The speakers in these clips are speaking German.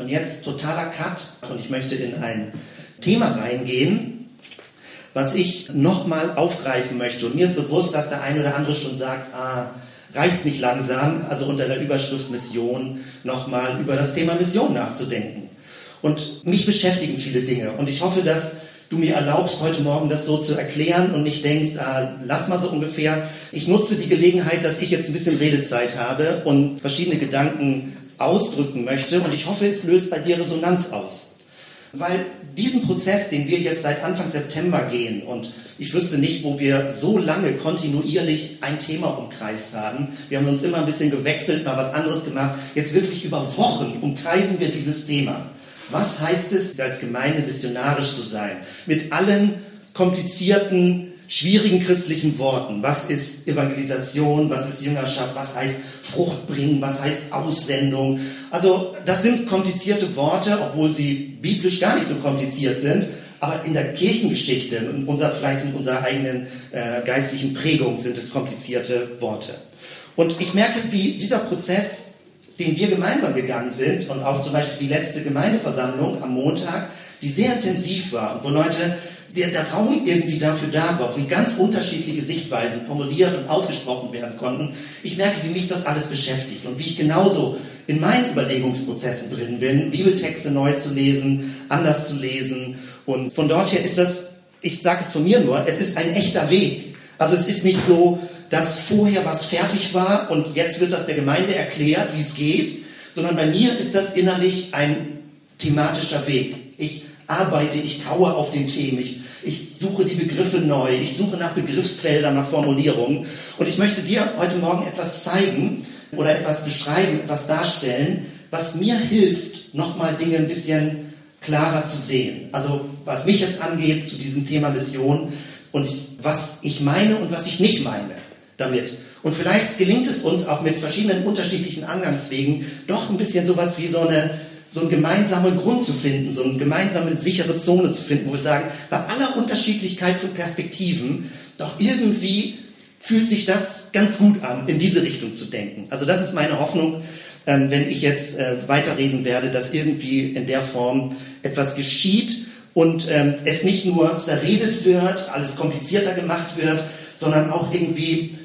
Und jetzt totaler Cut und ich möchte in ein Thema reingehen, was ich nochmal aufgreifen möchte. Und mir ist bewusst, dass der eine oder andere schon sagt, ah, es nicht langsam, also unter der Überschrift Mission nochmal über das Thema Mission nachzudenken. Und mich beschäftigen viele Dinge und ich hoffe, dass du mir erlaubst, heute Morgen das so zu erklären und nicht denkst, ah, lass mal so ungefähr. Ich nutze die Gelegenheit, dass ich jetzt ein bisschen Redezeit habe und verschiedene Gedanken ausdrücken möchte und ich hoffe, es löst bei dir Resonanz aus. Weil diesen Prozess, den wir jetzt seit Anfang September gehen, und ich wüsste nicht, wo wir so lange kontinuierlich ein Thema umkreist haben. Wir haben uns immer ein bisschen gewechselt, mal was anderes gemacht. Jetzt wirklich über Wochen umkreisen wir dieses Thema. Was heißt es, als Gemeinde missionarisch zu sein? Mit allen komplizierten schwierigen christlichen Worten. Was ist Evangelisation? Was ist Jüngerschaft? Was heißt Frucht bringen? Was heißt Aussendung? Also das sind komplizierte Worte, obwohl sie biblisch gar nicht so kompliziert sind. Aber in der Kirchengeschichte, in unserer, vielleicht in unserer eigenen äh, geistlichen Prägung sind es komplizierte Worte. Und ich merke, wie dieser Prozess, den wir gemeinsam gegangen sind, und auch zum Beispiel die letzte Gemeindeversammlung am Montag, die sehr intensiv war und wo Leute der, der Raum irgendwie dafür da war, wie ganz unterschiedliche Sichtweisen formuliert und ausgesprochen werden konnten. Ich merke, wie mich das alles beschäftigt und wie ich genauso in meinen Überlegungsprozessen drin bin, Bibeltexte neu zu lesen, anders zu lesen. Und von dort her ist das, ich sage es von mir nur, es ist ein echter Weg. Also es ist nicht so, dass vorher was fertig war und jetzt wird das der Gemeinde erklärt, wie es geht, sondern bei mir ist das innerlich ein thematischer Weg. Ich arbeite, ich kaue auf den Themen, ich, ich suche die Begriffe neu, ich suche nach Begriffsfeldern, nach Formulierungen. Und ich möchte dir heute Morgen etwas zeigen oder etwas beschreiben, etwas darstellen, was mir hilft, nochmal Dinge ein bisschen klarer zu sehen. Also was mich jetzt angeht zu diesem Thema Vision und ich, was ich meine und was ich nicht meine damit. Und vielleicht gelingt es uns auch mit verschiedenen unterschiedlichen Angangswegen doch ein bisschen sowas wie so eine so einen gemeinsamen Grund zu finden, so eine gemeinsame sichere Zone zu finden, wo wir sagen, bei aller Unterschiedlichkeit von Perspektiven, doch irgendwie fühlt sich das ganz gut an, in diese Richtung zu denken. Also das ist meine Hoffnung, ähm, wenn ich jetzt äh, weiterreden werde, dass irgendwie in der Form etwas geschieht und ähm, es nicht nur zerredet wird, alles komplizierter gemacht wird, sondern auch irgendwie,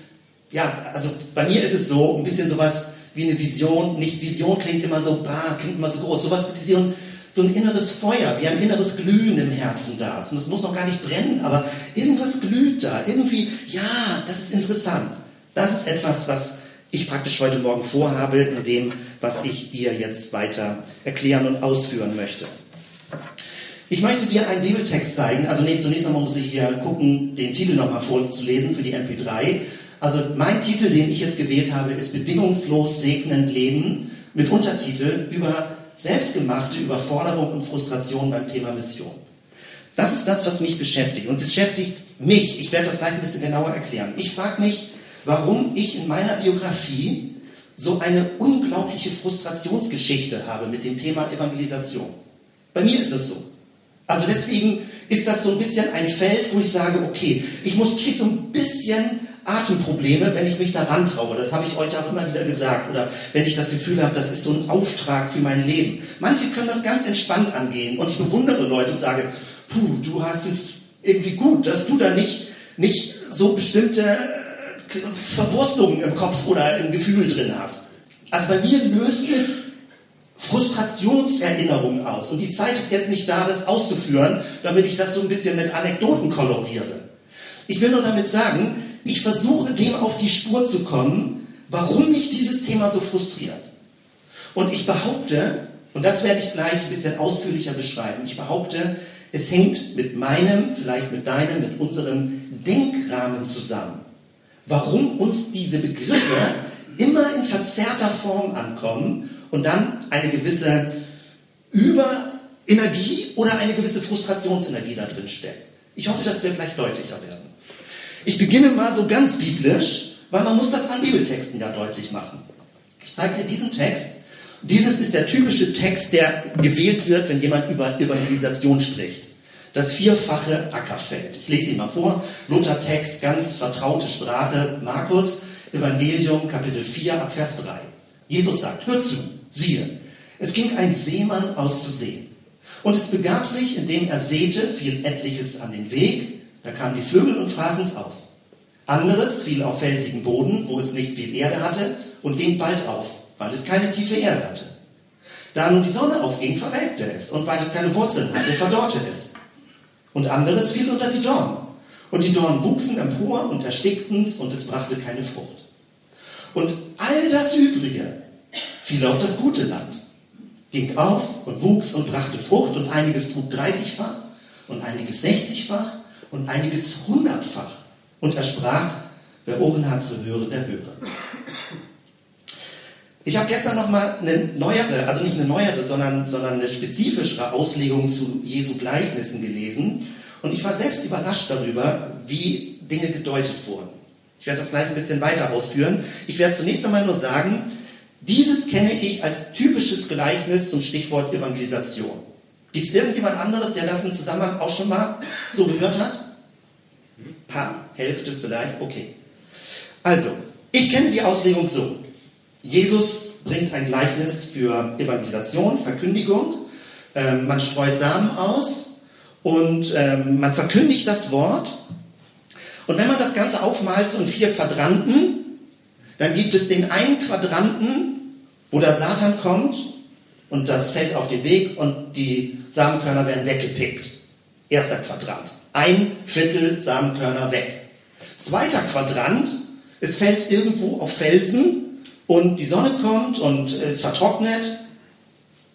ja, also bei mir ist es so, ein bisschen sowas wie eine Vision. Nicht Vision klingt immer so, bah, klingt immer so groß. Sowas ist Vision, so ein inneres Feuer, wie ein inneres Glühen im Herzen da. Und es muss noch gar nicht brennen, aber irgendwas glüht da. Irgendwie, ja, das ist interessant. Das ist etwas, was ich praktisch heute Morgen vorhabe, in dem, was ich dir jetzt weiter erklären und ausführen möchte. Ich möchte dir einen Bibeltext zeigen. Also nee, zunächst einmal muss ich hier gucken, den Titel nochmal vorzulesen für die MP3. Also mein Titel, den ich jetzt gewählt habe, ist Bedingungslos segnend Leben mit Untertitel über selbstgemachte Überforderung und Frustration beim Thema Mission. Das ist das, was mich beschäftigt. Und beschäftigt mich, ich werde das gleich ein bisschen genauer erklären. Ich frage mich, warum ich in meiner Biografie so eine unglaubliche Frustrationsgeschichte habe mit dem Thema Evangelisation. Bei mir ist es so. Also deswegen ist das so ein bisschen ein Feld, wo ich sage, okay, ich muss hier so ein bisschen Atemprobleme, wenn ich mich da rantraue. Das habe ich euch auch immer wieder gesagt. Oder wenn ich das Gefühl habe, das ist so ein Auftrag für mein Leben. Manche können das ganz entspannt angehen. Und ich bewundere Leute und sage, puh, du hast es irgendwie gut, dass du da nicht, nicht so bestimmte äh, Verwurstelungen im Kopf oder im Gefühl drin hast. Also bei mir löst es Frustrationserinnerungen aus. Und die Zeit ist jetzt nicht da, das auszuführen, damit ich das so ein bisschen mit Anekdoten koloriere. Ich will nur damit sagen, ich versuche dem auf die Spur zu kommen, warum mich dieses Thema so frustriert. Und ich behaupte, und das werde ich gleich ein bisschen ausführlicher beschreiben, ich behaupte, es hängt mit meinem, vielleicht mit deinem, mit unserem Denkrahmen zusammen. Warum uns diese Begriffe immer in verzerrter Form ankommen und dann eine gewisse Überenergie oder eine gewisse Frustrationsenergie da drin stecken. Ich hoffe, das wird gleich deutlicher werden. Ich beginne mal so ganz biblisch, weil man muss das an Bibeltexten ja deutlich machen. Ich zeige dir diesen Text. Dieses ist der typische Text, der gewählt wird, wenn jemand über Evangelisation spricht. Das vierfache Ackerfeld. Ich lese ihn mal vor. Luther-Text, ganz vertraute Sprache. Markus, Evangelium, Kapitel 4, Abvers 3. Jesus sagt, hör zu, siehe, Es ging ein Seemann auszusehen. Und es begab sich, indem er säte, fiel etliches an den Weg, da kamen die Vögel und fraßen es auf. Anderes fiel auf felsigen Boden, wo es nicht viel Erde hatte, und ging bald auf, weil es keine tiefe Erde hatte. Da nun die Sonne aufging, verwelkte es, und weil es keine Wurzeln hatte, verdorrte es. Und anderes fiel unter die Dornen. Und die Dornen wuchsen empor und erstickten's, und es brachte keine Frucht. Und all das Übrige fiel auf das gute Land, ging auf und wuchs und brachte Frucht, und einiges trug dreißigfach, und einiges sechzigfach, und einiges hundertfach. Und er sprach, wer Ohren hat zu hören, der höre. Ich habe gestern nochmal eine neuere, also nicht eine neuere, sondern, sondern eine spezifischere Auslegung zu Jesu Gleichnissen gelesen. Und ich war selbst überrascht darüber, wie Dinge gedeutet wurden. Ich werde das gleich ein bisschen weiter ausführen. Ich werde zunächst einmal nur sagen, dieses kenne ich als typisches Gleichnis zum Stichwort Evangelisation. Gibt es irgendjemand anderes, der das im Zusammenhang auch schon mal so gehört hat? Paar, Hälfte vielleicht, okay. Also, ich kenne die Auslegung so. Jesus bringt ein Gleichnis für Evangelisation, Verkündigung. Ähm, man streut Samen aus und ähm, man verkündigt das Wort. Und wenn man das Ganze aufmalt in vier Quadranten, dann gibt es den einen Quadranten, wo der Satan kommt und das fällt auf den Weg und die Samenkörner werden weggepickt. Erster Quadrant. Ein Viertel Samenkörner weg. Zweiter Quadrant, es fällt irgendwo auf Felsen und die Sonne kommt und es vertrocknet,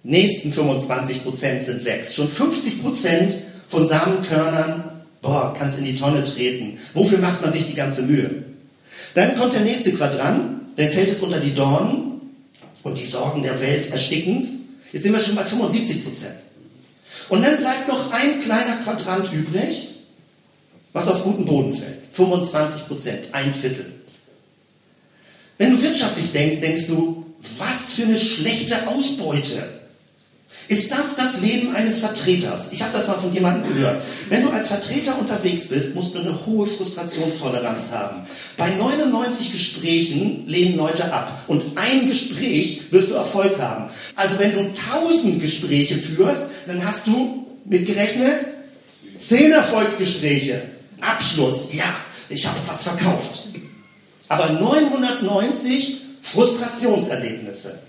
nächsten 25% sind weg. Schon 50% von Samenkörnern, boah, kannst in die Tonne treten. Wofür macht man sich die ganze Mühe? Dann kommt der nächste Quadrant, dann fällt es unter die Dornen und die Sorgen der Welt ersticken's. Jetzt sind wir schon bei 75% Und dann bleibt noch ein kleiner Quadrant übrig, was auf guten Boden fällt. 25% ein Viertel. Wenn du wirtschaftlich denkst, denkst du, was für eine schlechte Ausbeute. Ist das das Leben eines Vertreters? Ich habe das mal von jemandem gehört. Wenn du als Vertreter unterwegs bist, musst du eine hohe Frustrationstoleranz haben. Bei 99 Gesprächen lehnen Leute ab und ein Gespräch wirst du Erfolg haben. Also wenn du 1000 Gespräche führst, dann hast du mitgerechnet 10 Erfolgsgespräche. Abschluss, ja, ich habe was verkauft aber 990 Frustrationserlebnisse.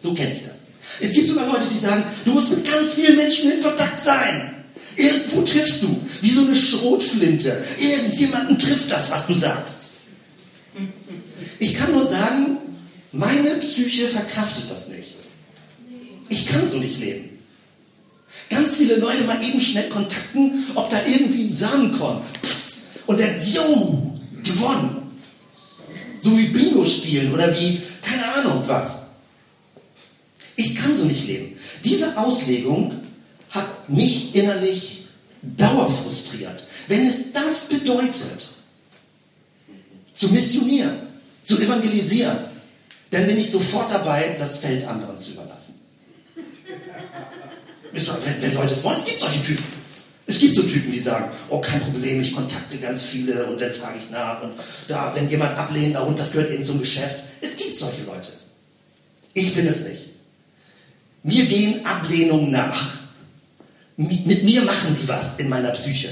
So kenne ich das. Es gibt sogar Leute, die sagen, du musst mit ganz vielen Menschen in Kontakt sein. Irgendwo triffst du, wie so eine Schrotflinte. Irgendjemanden trifft das, was du sagst. Ich kann nur sagen, meine Psyche verkraftet das nicht. Ich kann so nicht leben. Ganz viele Leute mal eben schnell kontakten, ob da irgendwie ein Samen kommt. Und dann, yo, gewonnen. So wie Bingo spielen oder wie, keine Ahnung was. Ich kann so nicht leben. Diese Auslegung hat mich innerlich dauerfrustriert. Wenn es das bedeutet, zu missionieren, zu evangelisieren, dann bin ich sofort dabei, das Feld anderen zu überlassen. Wenn, wenn Leute es wollen, es gibt solche Typen. Es gibt so Typen, die sagen, oh kein Problem, ich kontakte ganz viele und dann frage ich nach und da, wenn jemand ablehnt, und das gehört eben zum Geschäft. Es gibt solche Leute. Ich bin es nicht. Mir gehen Ablehnungen nach. Mit mir machen die was in meiner Psyche.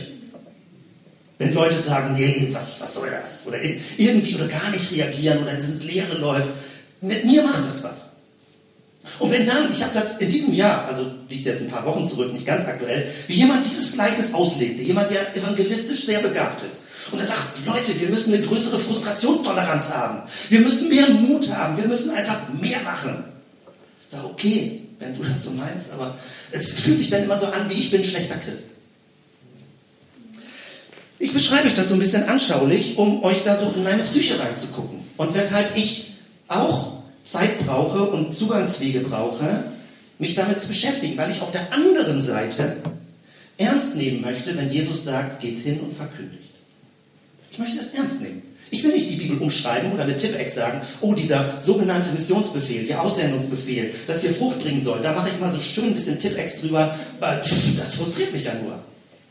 Wenn Leute sagen, nee, was, was soll das? Oder irgendwie oder gar nicht reagieren oder ins Leere läuft, mit mir macht das was. Und wenn dann, ich habe das in diesem Jahr, also liegt jetzt ein paar Wochen zurück, nicht ganz aktuell, wie jemand dieses Gleichnis auslegte, jemand, der evangelistisch sehr begabt ist. Und er sagt, Leute, wir müssen eine größere Frustrationstoleranz haben. Wir müssen mehr Mut haben. Wir müssen einfach mehr machen. Ich sage, okay, wenn du das so meinst, aber es fühlt sich dann immer so an, wie ich bin schlechter Christ. Ich beschreibe euch das so ein bisschen anschaulich, um euch da so in meine Psyche reinzugucken. Und weshalb ich auch Zeit brauche und Zugangswege brauche, mich damit zu beschäftigen, weil ich auf der anderen Seite ernst nehmen möchte, wenn Jesus sagt, geht hin und verkündigt. Ich möchte das ernst nehmen. Ich will nicht die Bibel umschreiben oder mit Tippex sagen, oh, dieser sogenannte Missionsbefehl, der Aussendungsbefehl, dass wir Frucht bringen sollen, da mache ich mal so schön ein bisschen Tippex drüber, weil das frustriert mich ja nur.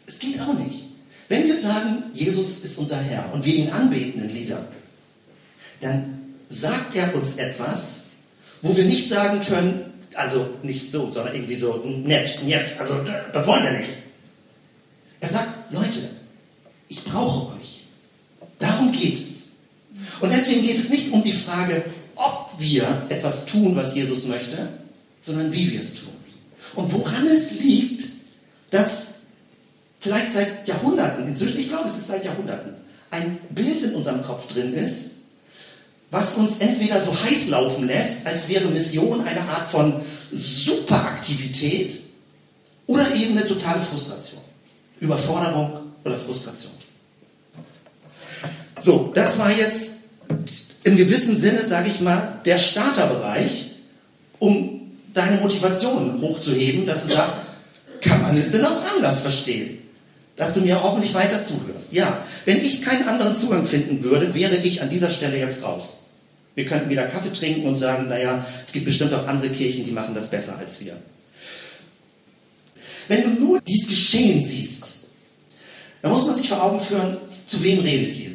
Es geht auch nicht. Wenn wir sagen, Jesus ist unser Herr und wir ihn anbeten in Liedern, dann sagt er uns etwas, wo wir nicht sagen können, Also nicht so, sondern irgendwie so nett, nett. Also das wollen wir nicht. Er sagt, Leute, ich brauche euch. Darum geht es. Und deswegen geht es nicht um die Frage, ob wir etwas tun, was Jesus möchte, sondern wie wir es tun. Und woran es liegt, dass vielleicht seit Jahrhunderten, inzwischen, ich glaube, es ist seit Jahrhunderten, ein Bild in unserem Kopf drin ist, was uns entweder so heiß laufen lässt, als wäre Mission eine Art von Superaktivität oder eben eine totale Frustration, Überforderung oder Frustration. So, das war jetzt im gewissen Sinne, sage ich mal, der Starterbereich, um deine Motivation hochzuheben, dass du sagst, kann man es denn auch anders verstehen? Dass du mir hoffentlich weiter zuhörst. Ja, wenn ich keinen anderen Zugang finden würde, wäre ich an dieser Stelle jetzt raus. Wir könnten wieder Kaffee trinken und sagen, naja, es gibt bestimmt auch andere Kirchen, die machen das besser als wir. Wenn du nur dieses Geschehen siehst, dann muss man sich vor Augen führen, zu wem redet Jesus?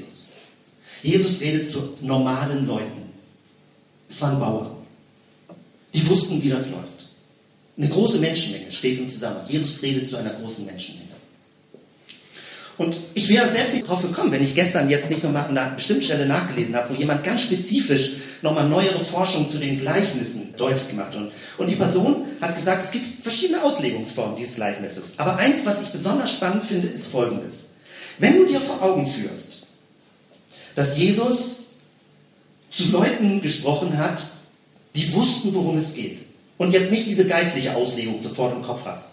Jesus redet zu normalen Leuten. Es waren Bauern. Die wussten, wie das läuft. Eine große Menschenmenge steht im Zusammenhang. Jesus redet zu einer großen Menschenmenge. Und ich wäre selbst nicht drauf gekommen, wenn ich gestern jetzt nicht nochmal an einer bestimmten Stelle nachgelesen habe, wo jemand ganz spezifisch nochmal neuere Forschung zu den Gleichnissen deutlich gemacht hat. Und, und die Person hat gesagt, es gibt verschiedene Auslegungsformen dieses Gleichnisses. Aber eins, was ich besonders spannend finde, ist folgendes. Wenn du dir vor Augen führst, dass Jesus zu Leuten gesprochen hat, die wussten, worum es geht. Und jetzt nicht diese geistliche Auslegung sofort im Kopf hast.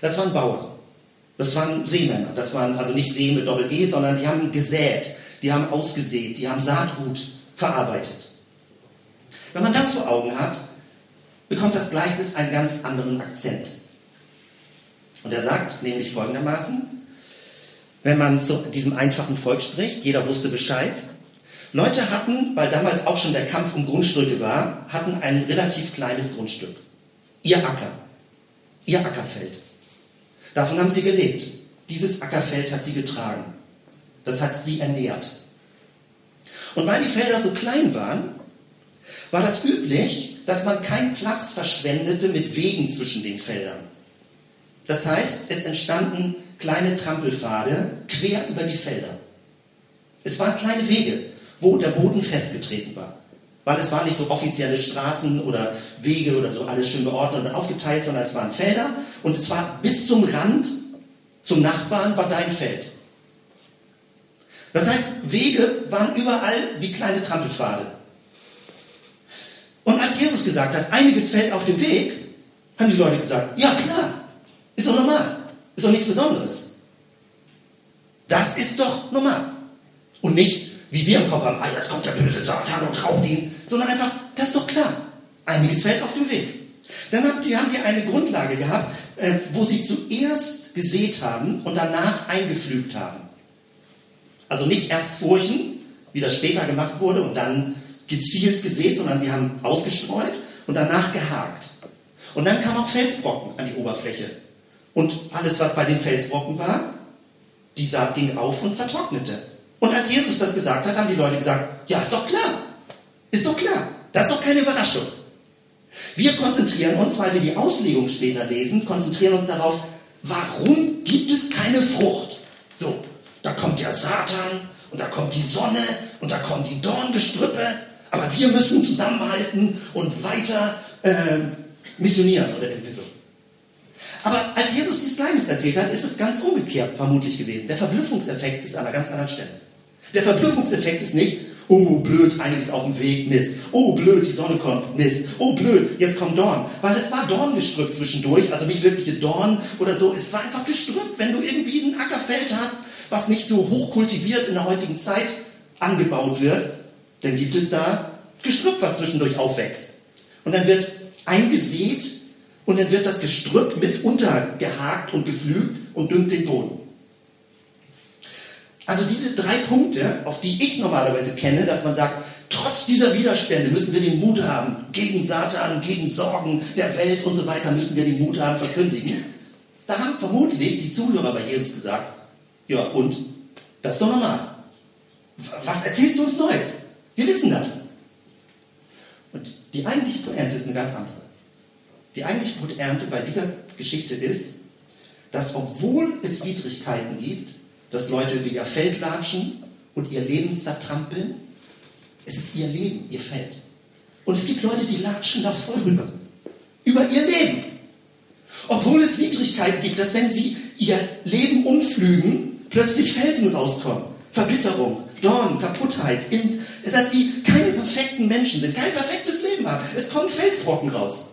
Das waren Bauern. Das waren Seemänner. Das waren also nicht See mit Doppel-E, sondern die haben gesät, die haben ausgesät, die haben Saatgut verarbeitet. Wenn man das vor Augen hat, bekommt das Gleichnis einen ganz anderen Akzent. Und er sagt nämlich folgendermaßen, wenn man zu diesem einfachen Volk spricht. Jeder wusste Bescheid. Leute hatten, weil damals auch schon der Kampf um Grundstücke war, hatten ein relativ kleines Grundstück. Ihr Acker. Ihr Ackerfeld. Davon haben sie gelebt. Dieses Ackerfeld hat sie getragen. Das hat sie ernährt. Und weil die Felder so klein waren, war das üblich, dass man keinen Platz verschwendete mit Wegen zwischen den Feldern. Das heißt, es entstanden kleine Trampelpfade quer über die Felder. Es waren kleine Wege, wo der Boden festgetreten war. Weil es waren nicht so offizielle Straßen oder Wege oder so, alles schön geordnet und aufgeteilt, sondern es waren Felder und es war bis zum Rand, zum Nachbarn war dein Feld. Das heißt, Wege waren überall wie kleine Trampelpfade. Und als Jesus gesagt hat, einiges fällt auf dem Weg, haben die Leute gesagt, ja klar, ist doch normal. Ist doch nichts Besonderes. Das ist doch normal. Und nicht, wie wir im Kopf haben, ah, jetzt kommt der böse Satan und raubt ihn, sondern einfach, das ist doch klar. Einiges fällt auf dem Weg. Dann haben die, haben die eine Grundlage gehabt, äh, wo sie zuerst gesät haben und danach eingepflügt haben. Also nicht erst furchen, wie das später gemacht wurde, und dann gezielt gesät, sondern sie haben ausgestreut und danach gehakt. Und dann kam auch Felsbrocken an die Oberfläche und alles, was bei den Felsbrocken war, die Saat ging auf und vertrocknete. Und als Jesus das gesagt hat, haben die Leute gesagt, ja, ist doch klar. Ist doch klar. Das ist doch keine Überraschung. Wir konzentrieren uns, weil wir die Auslegung später lesen, konzentrieren uns darauf, warum gibt es keine Frucht? So, da kommt der Satan und da kommt die Sonne und da kommen die Dorngestrüppe, aber wir müssen zusammenhalten und weiter äh, missionieren oder irgendwie so. Aber als Jesus dieses Gleichnis erzählt hat, ist es ganz umgekehrt vermutlich gewesen. Der Verblüffungseffekt ist an einer ganz anderen Stelle. Der Verblüffungseffekt ist nicht, oh blöd, einiges auf dem Weg, Mist. Oh blöd, die Sonne kommt, Mist. Oh blöd, jetzt kommt Dorn. Weil es war Dorngestrüpp zwischendurch, also nicht wirkliche Dorn oder so. Es war einfach Gestrüpp. Wenn du irgendwie ein Ackerfeld hast, was nicht so hochkultiviert in der heutigen Zeit angebaut wird, dann gibt es da Gestrüpp, was zwischendurch aufwächst. Und dann wird eingesät und dann wird das Gestrüpp mit untergehakt und geflügt und düngt den Boden. Also diese drei Punkte, auf die ich normalerweise kenne, dass man sagt, trotz dieser Widerstände müssen wir den Mut haben, gegen Satan, gegen Sorgen der Welt und so weiter, müssen wir den Mut haben, verkündigen. Da haben vermutlich die Zuhörer bei Jesus gesagt, ja und, das ist doch normal. Was erzählst du uns Neues? Wir wissen das. Und die eigentliche Pointe ist eine ganz andere. Die eigentliche Bruternte bei dieser Geschichte ist, dass obwohl es Widrigkeiten gibt, dass Leute über ihr Feld latschen und ihr Leben zertrampeln, es ist ihr Leben, ihr Feld. Und es gibt Leute, die latschen da voll rüber. Über ihr Leben. Obwohl es Widrigkeiten gibt, dass wenn sie ihr Leben umflügen, plötzlich Felsen rauskommen. Verbitterung, Dorn, Kaputtheit, dass sie keine perfekten Menschen sind, kein perfektes Leben haben. Es kommen Felsbrocken raus.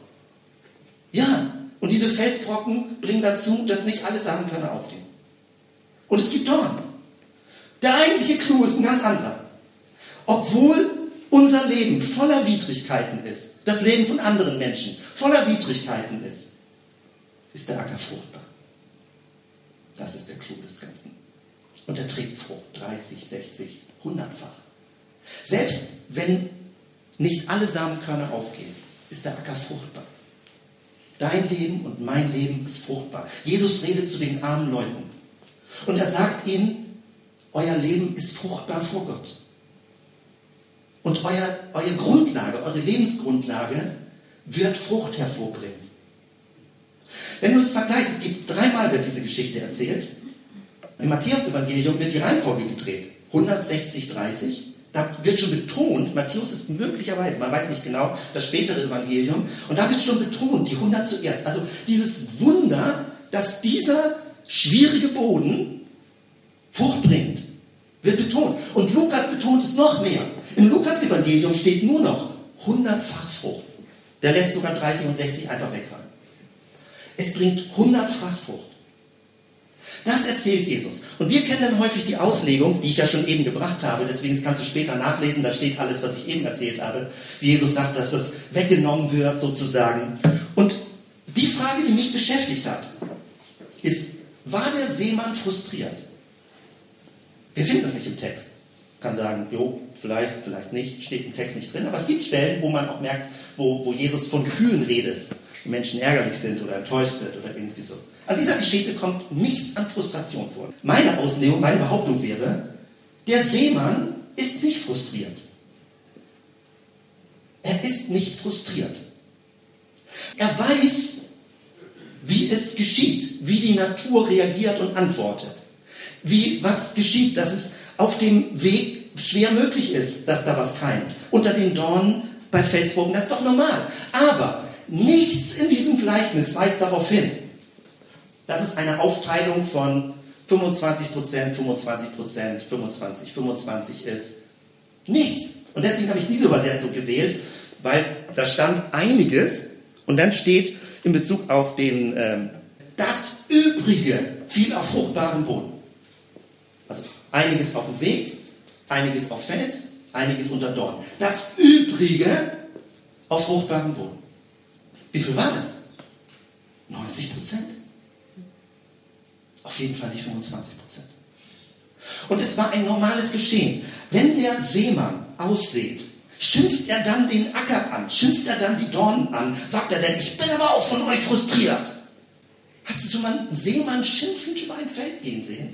Ja, und diese Felsbrocken bringen dazu, dass nicht alle Samenkörner aufgehen. Und es gibt Dorn. Der eigentliche Clou ist ein ganz anderer. Obwohl unser Leben voller Widrigkeiten ist, das Leben von anderen Menschen voller Widrigkeiten ist, ist der Acker fruchtbar. Das ist der Clou des Ganzen. Und er trägt Frucht, 30, 60, 100-fach. Selbst wenn nicht alle Samenkörner aufgehen, ist der Acker fruchtbar. Dein Leben und mein Leben ist fruchtbar. Jesus redet zu den armen Leuten. Und er sagt ihnen, euer Leben ist fruchtbar vor Gott. Und euer, eure Grundlage, eure Lebensgrundlage wird Frucht hervorbringen. Wenn du es vergleichst, es gibt dreimal wird diese Geschichte erzählt. Im Matthäus-Evangelium wird die Reihenfolge gedreht. 160, 30. Da wird schon betont, Matthäus ist möglicherweise, man weiß nicht genau, das spätere Evangelium, und da wird schon betont, die 100 zuerst. Also dieses Wunder, dass dieser schwierige Boden Frucht bringt, wird betont. Und Lukas betont es noch mehr. Im Lukas-Evangelium steht nur noch 100-fach Frucht. Der lässt sogar 30 und 60 einfach wegfallen. Es bringt 100-fach Frucht. Das erzählt Jesus. Und wir kennen dann häufig die Auslegung, die ich ja schon eben gebracht habe, deswegen kannst du später nachlesen, da steht alles, was ich eben erzählt habe, wie Jesus sagt, dass das weggenommen wird sozusagen. Und die Frage, die mich beschäftigt hat, ist, war der Seemann frustriert? Wir finden das nicht im Text. Kann sagen, jo, vielleicht, vielleicht nicht, steht im Text nicht drin, aber es gibt Stellen, wo man auch merkt, wo, wo Jesus von Gefühlen redet, Menschen ärgerlich sind oder enttäuscht sind oder irgendwie so. An dieser Geschichte kommt nichts an Frustration vor. Meine Auslegung, meine Behauptung wäre, der Seemann ist nicht frustriert. Er ist nicht frustriert. Er weiß, wie es geschieht, wie die Natur reagiert und antwortet. Wie was geschieht, dass es auf dem Weg schwer möglich ist, dass da was keimt. Unter den Dornen bei Felsbogen, das ist doch normal. Aber nichts in diesem Gleichnis weist darauf hin, dass es eine Aufteilung von 25 Prozent, 25 Prozent, 25, 25 ist. Nichts. Und deswegen habe ich diese Übersetzung gewählt, weil da stand einiges und dann steht in Bezug auf den, ähm, das Übrige fiel auf fruchtbaren Boden. Also einiges auf dem Weg, einiges auf Fels, einiges unter Dorn. Das Übrige auf fruchtbaren Boden. Wie viel war das? 90 Prozent. Auf jeden Fall nicht 25 Prozent. Und es war ein normales Geschehen. Wenn der Seemann aussät, schimpft er dann den Acker an, schimpft er dann die Dornen an, sagt er denn, ich bin aber auch von euch frustriert. Hast du schon mal einen Seemann schimpfend über ein Feld gehen sehen?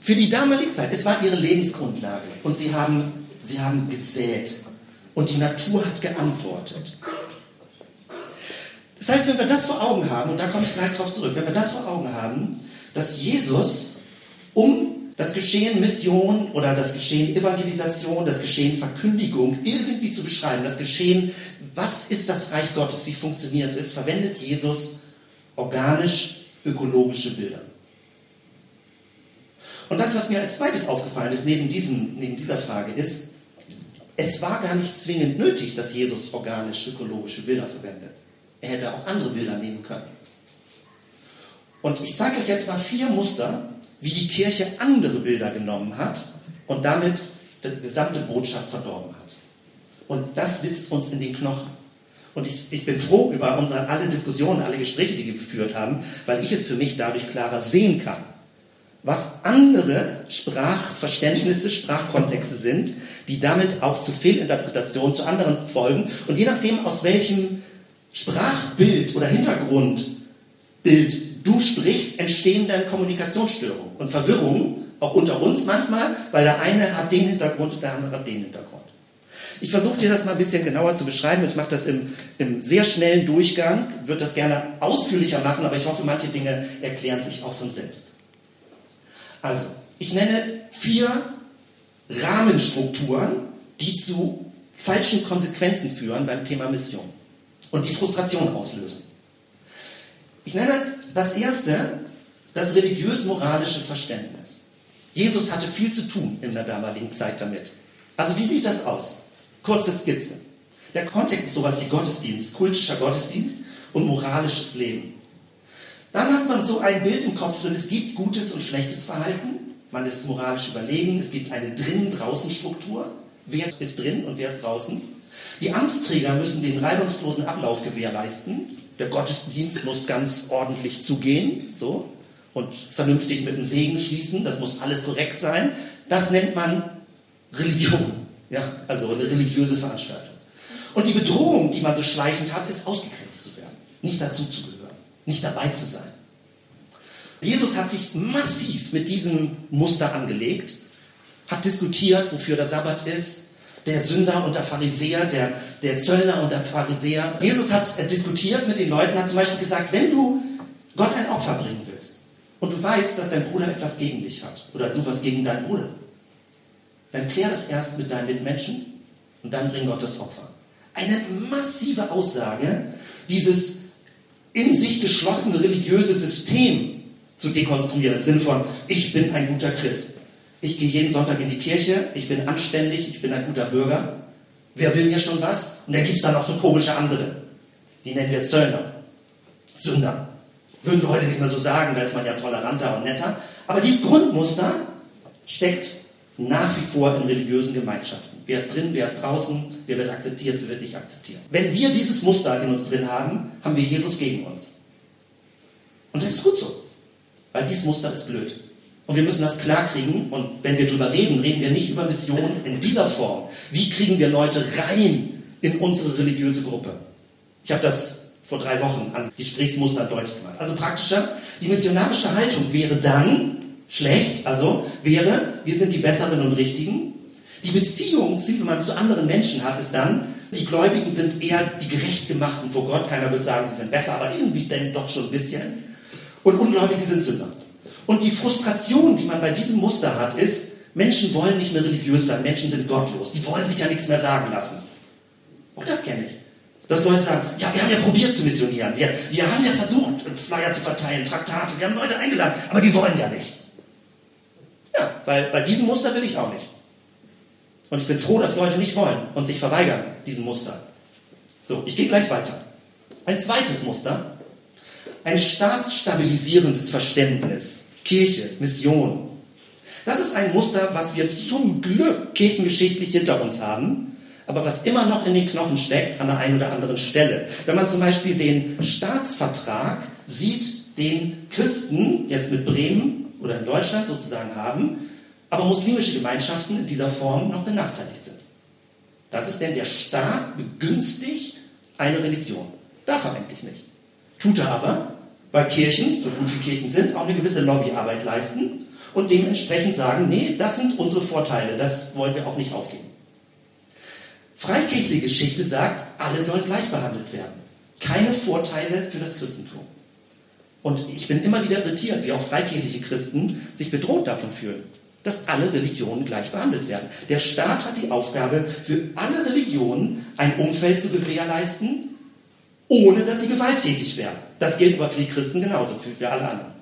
Für die damalige Zeit, es war ihre Lebensgrundlage und sie haben, sie haben gesät und die Natur hat geantwortet. Das heißt, wenn wir das vor Augen haben, und da komme ich gleich drauf zurück, wenn wir das vor Augen haben, dass Jesus, um das Geschehen Mission oder das Geschehen Evangelisation, das Geschehen Verkündigung irgendwie zu beschreiben, das Geschehen, was ist das Reich Gottes, wie funktioniert es, verwendet Jesus organisch ökologische Bilder. Und das, was mir als zweites aufgefallen ist, neben, diesem, neben dieser Frage, ist, es war gar nicht zwingend nötig, dass Jesus organisch ökologische Bilder verwendet. Er hätte auch andere Bilder nehmen können. Und ich zeige euch jetzt mal vier Muster, wie die Kirche andere Bilder genommen hat und damit die gesamte Botschaft verdorben hat. Und das sitzt uns in den Knochen. Und ich, ich bin froh über unsere, alle Diskussionen, alle Gespräche, die wir geführt haben, weil ich es für mich dadurch klarer sehen kann, was andere Sprachverständnisse, Sprachkontexte sind, die damit auch zu Fehlinterpretationen, zu anderen folgen. Und je nachdem, aus welchem Sprachbild oder Hintergrundbild du sprichst, entstehen dann Kommunikationsstörungen und Verwirrungen, auch unter uns manchmal, weil der eine hat den Hintergrund und der andere hat den Hintergrund. Ich versuche dir das mal ein bisschen genauer zu beschreiben. Ich mache das im, im sehr schnellen Durchgang, würde das gerne ausführlicher machen, aber ich hoffe, manche Dinge erklären sich auch von selbst. Also, ich nenne vier Rahmenstrukturen, die zu falschen Konsequenzen führen beim Thema Mission und die Frustration auslösen. Ich nenne das erste das religiös-moralische Verständnis. Jesus hatte viel zu tun in der damaligen Zeit damit. Also wie sieht das aus? Kurze Skizze. Der Kontext ist sowas wie Gottesdienst, kultischer Gottesdienst und moralisches Leben. Dann hat man so ein Bild im Kopf drin, es gibt gutes und schlechtes Verhalten, man ist moralisch überlegen, es gibt eine Drinnen-Draußen-Struktur, wer ist drin und wer ist draußen. Die Amtsträger müssen den reibungslosen Ablauf gewährleisten, der Gottesdienst muss ganz ordentlich zugehen, so, und vernünftig mit dem Segen schließen, das muss alles korrekt sein. Das nennt man Religion, ja, also eine religiöse Veranstaltung. Und die Bedrohung, die man so schleichend hat, ist ausgegrenzt zu werden, nicht dazu zu gehören, nicht dabei zu sein. Jesus hat sich massiv mit diesem Muster angelegt, hat diskutiert, wofür der Sabbat ist, der Sünder und der Pharisäer, der, der Zöllner und der Pharisäer. Jesus hat diskutiert mit den Leuten, hat zum Beispiel gesagt, wenn du Gott ein Opfer bringen willst und du weißt, dass dein Bruder etwas gegen dich hat oder du was gegen deinen Bruder, dann klär das erst mit deinen Mitmenschen und dann bring Gott das Opfer. Eine massive Aussage, dieses in sich geschlossene religiöse System zu dekonstruieren, im Sinne von, ich bin ein guter Christ. Ich gehe jeden Sonntag in die Kirche, ich bin anständig, ich bin ein guter Bürger. Wer will mir schon was? Und da gibt es dann noch so komische andere. Die nennen wir Zöllner, Sünder. Würden wir heute nicht mehr so sagen, da ist man ja toleranter und netter. Aber dieses Grundmuster steckt nach wie vor in religiösen Gemeinschaften. Wer ist drin, wer ist draußen, wer wird akzeptiert, wer wird nicht akzeptiert. Wenn wir dieses Muster in uns drin haben, haben wir Jesus gegen uns. Und das ist gut so, weil dieses Muster ist blöd. Und wir müssen das klarkriegen. Und wenn wir darüber reden, reden wir nicht über Mission in dieser Form. Wie kriegen wir Leute rein in unsere religiöse Gruppe? Ich habe das vor drei Wochen an Gesprächsmuster deutlich gemacht. Also praktischer, die missionarische Haltung wäre dann schlecht, also wäre, wir sind die Besseren und Richtigen. Die Beziehung, die man zu anderen Menschen hat, ist dann, die Gläubigen sind eher die Gerechtgemachten vor Gott. Keiner wird sagen, sie sind besser, aber irgendwie denn doch schon ein bisschen. Und Ungläubige sind Sünder. Und die Frustration, die man bei diesem Muster hat, ist, Menschen wollen nicht mehr religiös sein, Menschen sind gottlos, die wollen sich ja nichts mehr sagen lassen. Auch das kenne ich. Dass Leute sagen, ja, wir haben ja probiert zu missionieren, wir, wir haben ja versucht, Flyer zu verteilen, Traktate, wir haben Leute eingeladen, aber die wollen ja nicht. Ja, weil bei diesem Muster will ich auch nicht. Und ich bin froh, dass Leute nicht wollen und sich verweigern, diesem Muster. So, ich gehe gleich weiter. Ein zweites Muster, ein staatsstabilisierendes Verständnis Kirche, Mission. Das ist ein Muster, was wir zum Glück kirchengeschichtlich hinter uns haben, aber was immer noch in den Knochen steckt an der einen oder anderen Stelle. Wenn man zum Beispiel den Staatsvertrag sieht, den Christen jetzt mit Bremen oder in Deutschland sozusagen haben, aber muslimische Gemeinschaften in dieser Form noch benachteiligt sind. Das ist denn der Staat begünstigt eine Religion. Darf er eigentlich nicht. Tut er aber, weil Kirchen, so gut wie Kirchen sind, auch eine gewisse Lobbyarbeit leisten und dementsprechend sagen, nee, das sind unsere Vorteile, das wollen wir auch nicht aufgeben. Freikirchliche Geschichte sagt, alle sollen gleich behandelt werden. Keine Vorteile für das Christentum. Und ich bin immer wieder irritiert, wie auch freikirchliche Christen sich bedroht davon fühlen, dass alle Religionen gleich behandelt werden. Der Staat hat die Aufgabe, für alle Religionen ein Umfeld zu gewährleisten, ohne dass sie gewalttätig werden. Das gilt aber für die Christen genauso, für, alle anderen.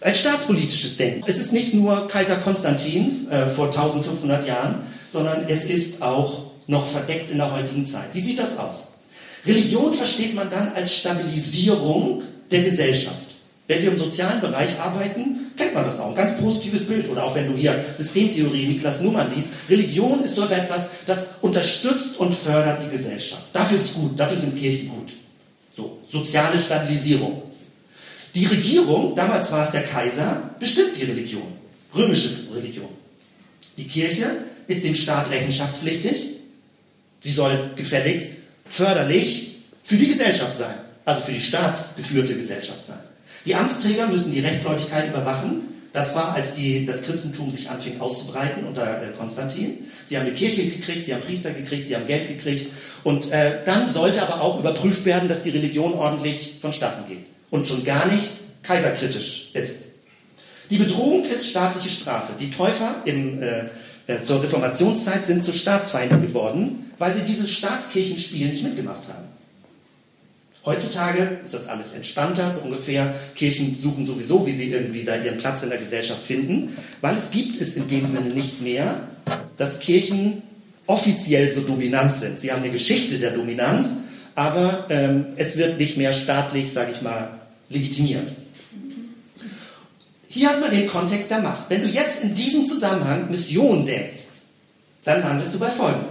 Ein staatspolitisches Denken. Es ist nicht nur Kaiser Konstantin äh, vor 1500 Jahren, sondern es ist auch noch verdeckt in der heutigen Zeit. Wie sieht das aus? Religion versteht man dann als Stabilisierung der Gesellschaft. Wenn wir im sozialen Bereich arbeiten, kennt man das auch. Ein ganz positives Bild. Oder auch wenn du hier Systemtheorie Niklas Nummern liest. Religion ist so etwas, das unterstützt und fördert die Gesellschaft. Dafür ist es gut. Dafür sind Kirchen gut. So, soziale Stabilisierung. Die Regierung, damals war es der Kaiser, bestimmt die Religion. Römische Religion. Die Kirche ist dem Staat rechenschaftspflichtig. Sie soll gefälligst förderlich für die Gesellschaft sein. Also für die staatsgeführte Gesellschaft sein. Die Amtsträger müssen die Rechtgläubigkeit überwachen Das war, als die, das Christentum sich anfing auszubreiten unter äh, Konstantin. Sie haben eine Kirche gekriegt, sie haben Priester gekriegt, sie haben Geld gekriegt. Und äh, dann sollte aber auch überprüft werden, dass die Religion ordentlich vonstatten geht. Und schon gar nicht kaiserkritisch ist. Die Bedrohung ist staatliche Strafe. Die Täufer im, äh, äh zur Reformationszeit sind zu Staatsfeinden geworden, weil sie dieses Staatskirchenspiel nicht mitgemacht haben. Heutzutage ist das alles entspannter, so ungefähr. Kirchen suchen sowieso, wie sie irgendwie da ihren Platz in der Gesellschaft finden, weil es gibt es in dem Sinne nicht mehr, dass Kirchen offiziell so dominant sind. Sie haben eine Geschichte der Dominanz, aber ähm, es wird nicht mehr staatlich, sage ich mal, legitimiert. Hier hat man den Kontext der Macht. Wenn du jetzt in diesem Zusammenhang Mission denkst, dann landest du bei folgendem.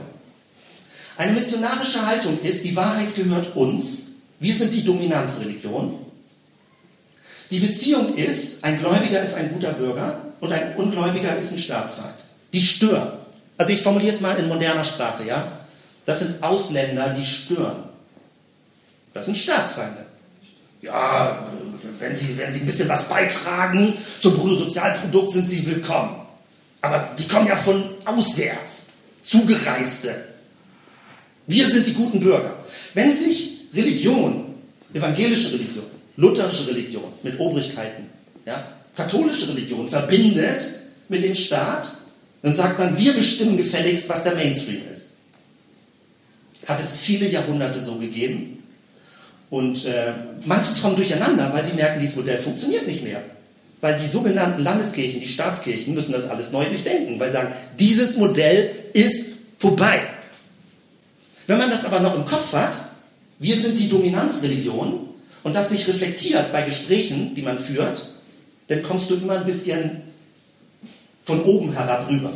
Eine missionarische Haltung ist, die Wahrheit gehört uns, wir sind die Dominanzreligion. Die Beziehung ist, ein Gläubiger ist ein guter Bürger und ein Ungläubiger ist ein Staatsfeind. Die stören. Also ich formuliere es mal in moderner Sprache, ja? Das sind Ausländer, die stören. Das sind Staatsfeinde. Ja, wenn sie, wenn sie ein bisschen was beitragen zum Bruttosozialprodukt, sind sie willkommen. Aber die kommen ja von auswärts, Zugereiste. Wir sind die guten Bürger. Wenn sich Religion, evangelische Religion, lutherische Religion mit Obrigkeiten, ja, katholische Religion verbindet mit dem Staat, dann sagt man, wir bestimmen gefälligst, was der Mainstream ist. Hat es viele Jahrhunderte so gegeben. Und äh, manche kommen durcheinander, weil sie merken, dieses Modell funktioniert nicht mehr. Weil die sogenannten Landeskirchen, die Staatskirchen müssen das alles neu durchdenken, weil sie sagen, dieses Modell ist vorbei. Wenn man das aber noch im Kopf hat, wir sind die Dominanzreligion und das nicht reflektiert bei Gesprächen, die man führt, dann kommst du immer ein bisschen von oben herab rüber.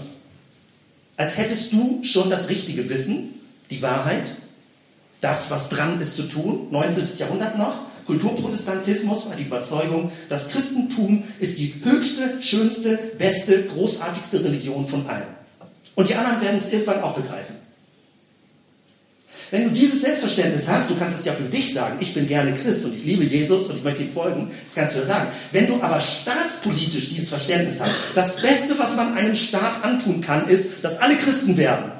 Als hättest du schon das richtige Wissen, die Wahrheit, das, was dran ist zu tun, 19. Jahrhundert noch, Kulturprotestantismus war die Überzeugung, das Christentum ist die höchste, schönste, beste, großartigste Religion von allen. Und die anderen werden es irgendwann auch begreifen. Wenn du dieses Selbstverständnis hast, du kannst es ja für dich sagen, ich bin gerne Christ und ich liebe Jesus und ich möchte ihm folgen, das kannst du ja sagen. Wenn du aber staatspolitisch dieses Verständnis hast, das Beste, was man einem Staat antun kann, ist, dass alle Christen werden.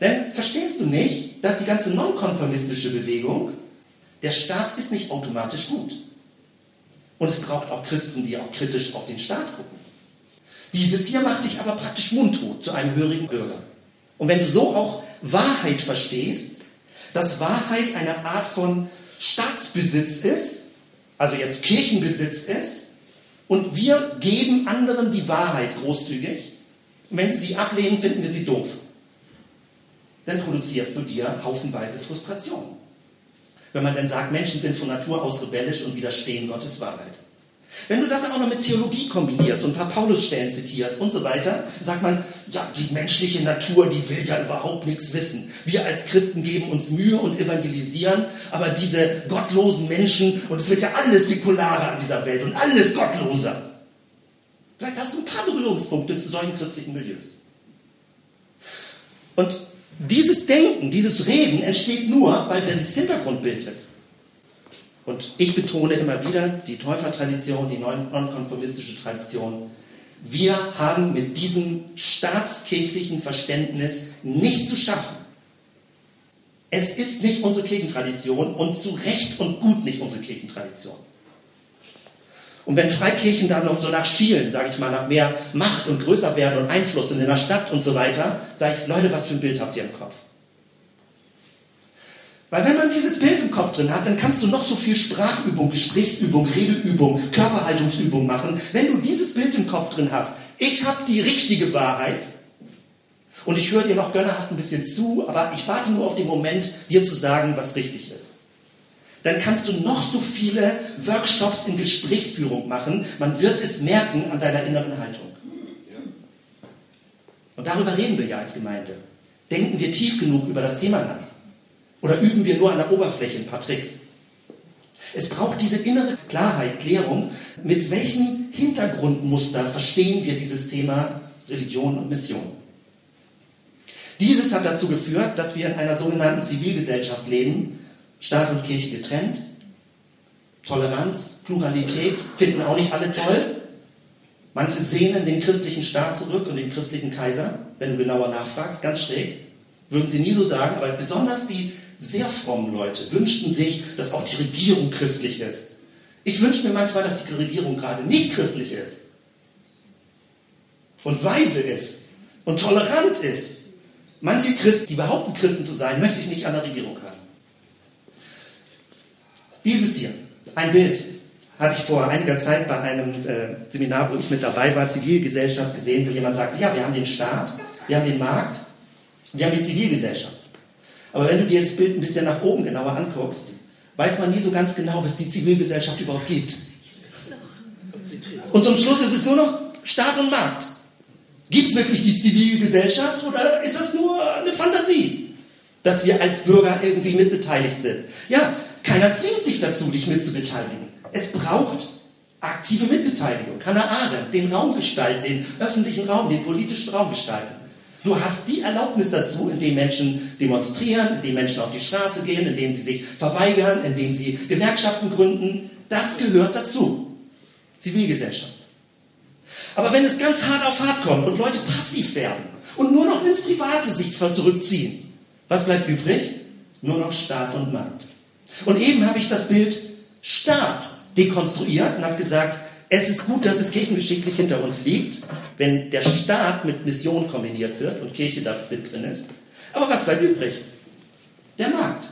Denn verstehst du nicht, dass die ganze nonkonformistische Bewegung, der Staat ist nicht automatisch gut. Und es braucht auch Christen, die auch kritisch auf den Staat gucken. Dieses hier macht dich aber praktisch mundtot zu einem hörigen Bürger. Und wenn du so auch Wahrheit verstehst, dass Wahrheit eine Art von Staatsbesitz ist, also jetzt Kirchenbesitz ist, und wir geben anderen die Wahrheit großzügig, und wenn sie sie ablehnen, finden wir sie doof. Dann produzierst du dir haufenweise Frustration. Wenn man dann sagt, Menschen sind von Natur aus rebellisch und widerstehen Gottes Wahrheit. Wenn du das auch noch mit Theologie kombinierst und ein paar Paulusstellen zitierst und so weiter, sagt man, ja, die menschliche Natur, die will ja überhaupt nichts wissen. Wir als Christen geben uns Mühe und evangelisieren, aber diese gottlosen Menschen, und es wird ja alles säkularer an dieser Welt und alles gottloser. Vielleicht hast du ein paar Berührungspunkte zu solchen christlichen Milieus. Und dieses Denken, dieses Reden entsteht nur, weil das Hintergrundbild ist. Und ich betone immer wieder die Täufertradition, die nonkonformistische Tradition. Wir haben mit diesem staatskirchlichen Verständnis nicht zu schaffen. Es ist nicht unsere Kirchentradition und zu Recht und gut nicht unsere Kirchentradition. Und wenn Freikirchen da noch so nach schielen, sage ich mal, nach mehr Macht und größer werden und Einfluss in der Stadt und so weiter, sage ich, Leute, was für ein Bild habt ihr im Kopf? Weil wenn man dieses Bild im Kopf drin hat, dann kannst du noch so viel Sprachübung, Gesprächsübung, Redeübung, Körperhaltungsübung machen. Wenn du dieses Bild im Kopf drin hast, ich habe die richtige Wahrheit und ich höre dir noch gönnerhaft ein bisschen zu, aber ich warte nur auf den Moment, dir zu sagen, was richtig ist. Dann kannst du noch so viele Workshops in Gesprächsführung machen. Man wird es merken an deiner inneren Haltung. Und darüber reden wir ja als Gemeinde. Denken wir tief genug über das Thema nach. Oder üben wir nur an der Oberfläche ein paar Tricks? Es braucht diese innere Klarheit, Klärung, mit welchem Hintergrundmuster verstehen wir dieses Thema Religion und Mission. Dieses hat dazu geführt, dass wir in einer sogenannten Zivilgesellschaft leben, Staat und Kirche getrennt. Toleranz, Pluralität finden auch nicht alle toll. Manche sehnen den christlichen Staat zurück und den christlichen Kaiser, wenn du genauer nachfragst, ganz schräg. Würden sie nie so sagen, aber besonders die sehr frommen Leute wünschten sich, dass auch die Regierung christlich ist. Ich wünsche mir manchmal, dass die Regierung gerade nicht christlich ist und weise ist und tolerant ist. Manche Christen, die behaupten, Christen zu sein, möchte ich nicht an der Regierung haben. Dieses hier, ein Bild, hatte ich vor einiger Zeit bei einem äh, Seminar, wo ich mit dabei war, Zivilgesellschaft gesehen, wo jemand sagte, ja, wir haben den Staat, wir haben den Markt, wir haben die Zivilgesellschaft. Aber wenn du dir das Bild ein bisschen nach oben genauer anguckst, weiß man nie so ganz genau, es die Zivilgesellschaft überhaupt gibt. Und zum Schluss ist es nur noch Staat und Markt. Gibt es wirklich die Zivilgesellschaft oder ist das nur eine Fantasie, dass wir als Bürger irgendwie mitbeteiligt sind? Ja, keiner zwingt dich dazu, dich mitzubeteiligen. Es braucht aktive Mitbeteiligung. Hannah Arendt, den Raum gestalten, den öffentlichen Raum, den politischen Raum gestalten. Du hast die Erlaubnis dazu, indem Menschen demonstrieren, indem Menschen auf die Straße gehen, indem sie sich verweigern, indem sie Gewerkschaften gründen. Das gehört dazu. Zivilgesellschaft. Aber wenn es ganz hart auf hart kommt und Leute passiv werden und nur noch ins Private sich zurückziehen, was bleibt übrig? Nur noch Staat und Markt. Und eben habe ich das Bild Staat dekonstruiert und habe gesagt, es ist gut, dass es kirchengeschichtlich hinter uns liegt, wenn der Staat mit Mission kombiniert wird und Kirche da mit drin ist. Aber was bleibt übrig? Der Markt.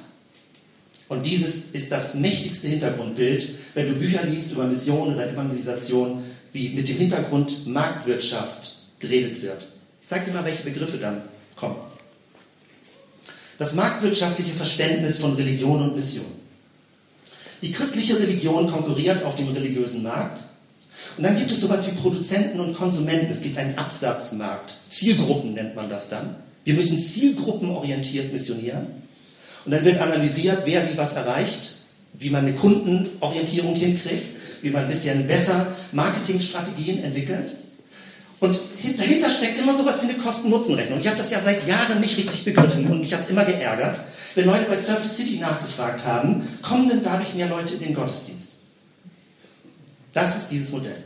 Und dieses ist das mächtigste Hintergrundbild, wenn du Bücher liest über Mission oder Evangelisation, wie mit dem Hintergrund Marktwirtschaft geredet wird. Ich zeige dir mal, welche Begriffe dann kommen. Das marktwirtschaftliche Verständnis von Religion und Mission. Die christliche Religion konkurriert auf dem religiösen Markt. Und dann gibt es sowas wie Produzenten und Konsumenten. Es gibt einen Absatzmarkt. Zielgruppen nennt man das dann. Wir müssen zielgruppenorientiert missionieren. Und dann wird analysiert, wer wie was erreicht, wie man eine Kundenorientierung hinkriegt, wie man ein bisschen besser Marketingstrategien entwickelt. Und dahinter steckt immer sowas wie eine Kosten-Nutzen-Rechnung. Ich habe das ja seit Jahren nicht richtig begriffen und mich hat es immer geärgert, wenn Leute bei Surf City nachgefragt haben, kommen denn dadurch mehr Leute in den Gottesdienst? Das ist dieses Modell.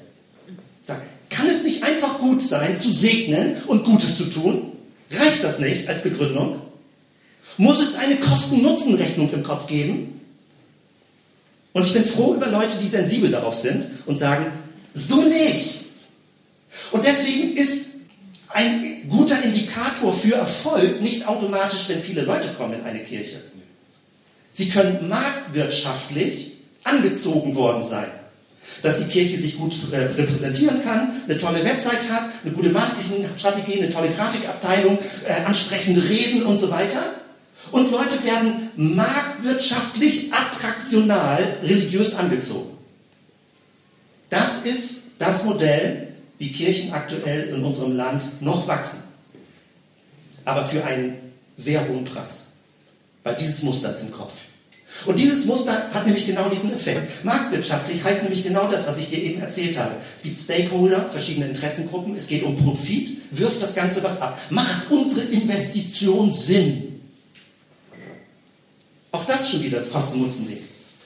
Sag, kann es nicht einfach gut sein, zu segnen und Gutes zu tun? Reicht das nicht als Begründung? Muss es eine Kosten-Nutzen-Rechnung im Kopf geben? Und ich bin froh über Leute, die sensibel darauf sind und sagen, so nicht. Und deswegen ist ein guter Indikator für Erfolg nicht automatisch, wenn viele Leute kommen in eine Kirche. Sie können marktwirtschaftlich angezogen worden sein. Dass die Kirche sich gut äh, repräsentieren kann, eine tolle Website hat, eine gute Marketingstrategie, eine tolle Grafikabteilung, äh, ansprechende Reden und so weiter. Und Leute werden marktwirtschaftlich attraktional religiös angezogen. Das ist das Modell, wie Kirchen aktuell in unserem Land noch wachsen. Aber für einen sehr hohen Preis. Weil dieses Muster ist im Kopf. Und dieses Muster hat nämlich genau diesen Effekt. Marktwirtschaftlich heißt nämlich genau das, was ich dir eben erzählt habe. Es gibt Stakeholder, verschiedene Interessengruppen, es geht um Profit, wirft das Ganze was ab. Macht unsere Investition Sinn? Auch das ist schon wieder das Kosten-Nutzen-Ding.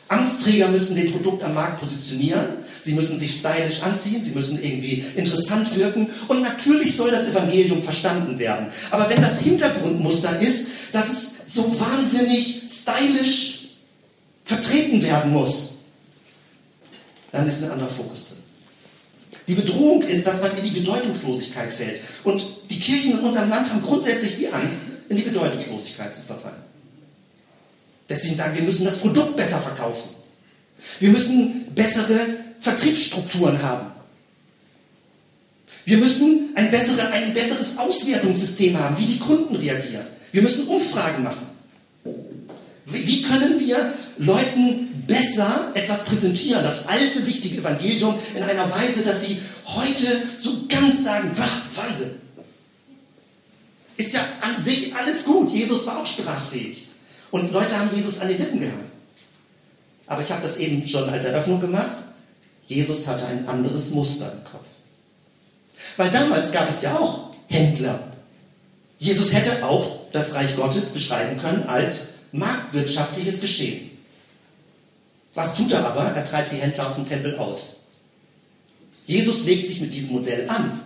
Amtsträger müssen den Produkt am Markt positionieren, sie müssen sich stylisch anziehen, sie müssen irgendwie interessant wirken und natürlich soll das Evangelium verstanden werden. Aber wenn das Hintergrundmuster ist, dass es so wahnsinnig stylisch vertreten werden muss, dann ist ein anderer Fokus drin. Die Bedrohung ist, dass man in die Bedeutungslosigkeit fällt. Und die Kirchen in unserem Land haben grundsätzlich die Angst, in die Bedeutungslosigkeit zu verfallen. Deswegen sagen wir, müssen das Produkt besser verkaufen. Wir müssen bessere Vertriebsstrukturen haben. Wir müssen ein, bessere, ein besseres Auswertungssystem haben, wie die Kunden reagieren. Wir müssen Umfragen machen. Wie können wir Leuten besser etwas präsentieren, das alte, wichtige Evangelium in einer Weise, dass sie heute so ganz sagen, Wahnsinn. Ist ja an sich alles gut. Jesus war auch sprachfähig. Und Leute haben Jesus an die Lippen gehabt. Aber ich habe das eben schon als Eröffnung gemacht. Jesus hatte ein anderes Muster im Kopf. Weil damals gab es ja auch Händler. Jesus hätte auch das Reich Gottes beschreiben können als marktwirtschaftliches Geschehen. Was tut er aber? Er treibt die Händler aus dem Tempel aus. Jesus legt sich mit diesem Modell an.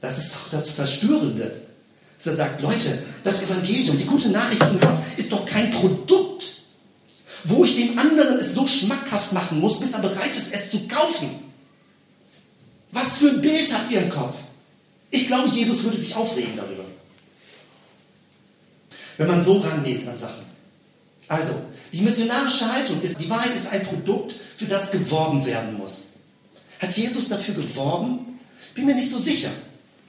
Das ist doch das Verstörende. Dass er sagt, Leute, das Evangelium, die gute Nachricht von Gott ist doch kein Produkt, wo ich dem anderen es so schmackhaft machen muss, bis er bereit ist, es zu kaufen. Was für ein Bild habt ihr im Kopf? Ich glaube, Jesus würde sich aufregen darüber. Wenn man so rangeht an Sachen. Also, die missionarische Haltung ist, die Wahrheit ist ein Produkt, für das geworben werden muss. Hat Jesus dafür geworben? Bin mir nicht so sicher.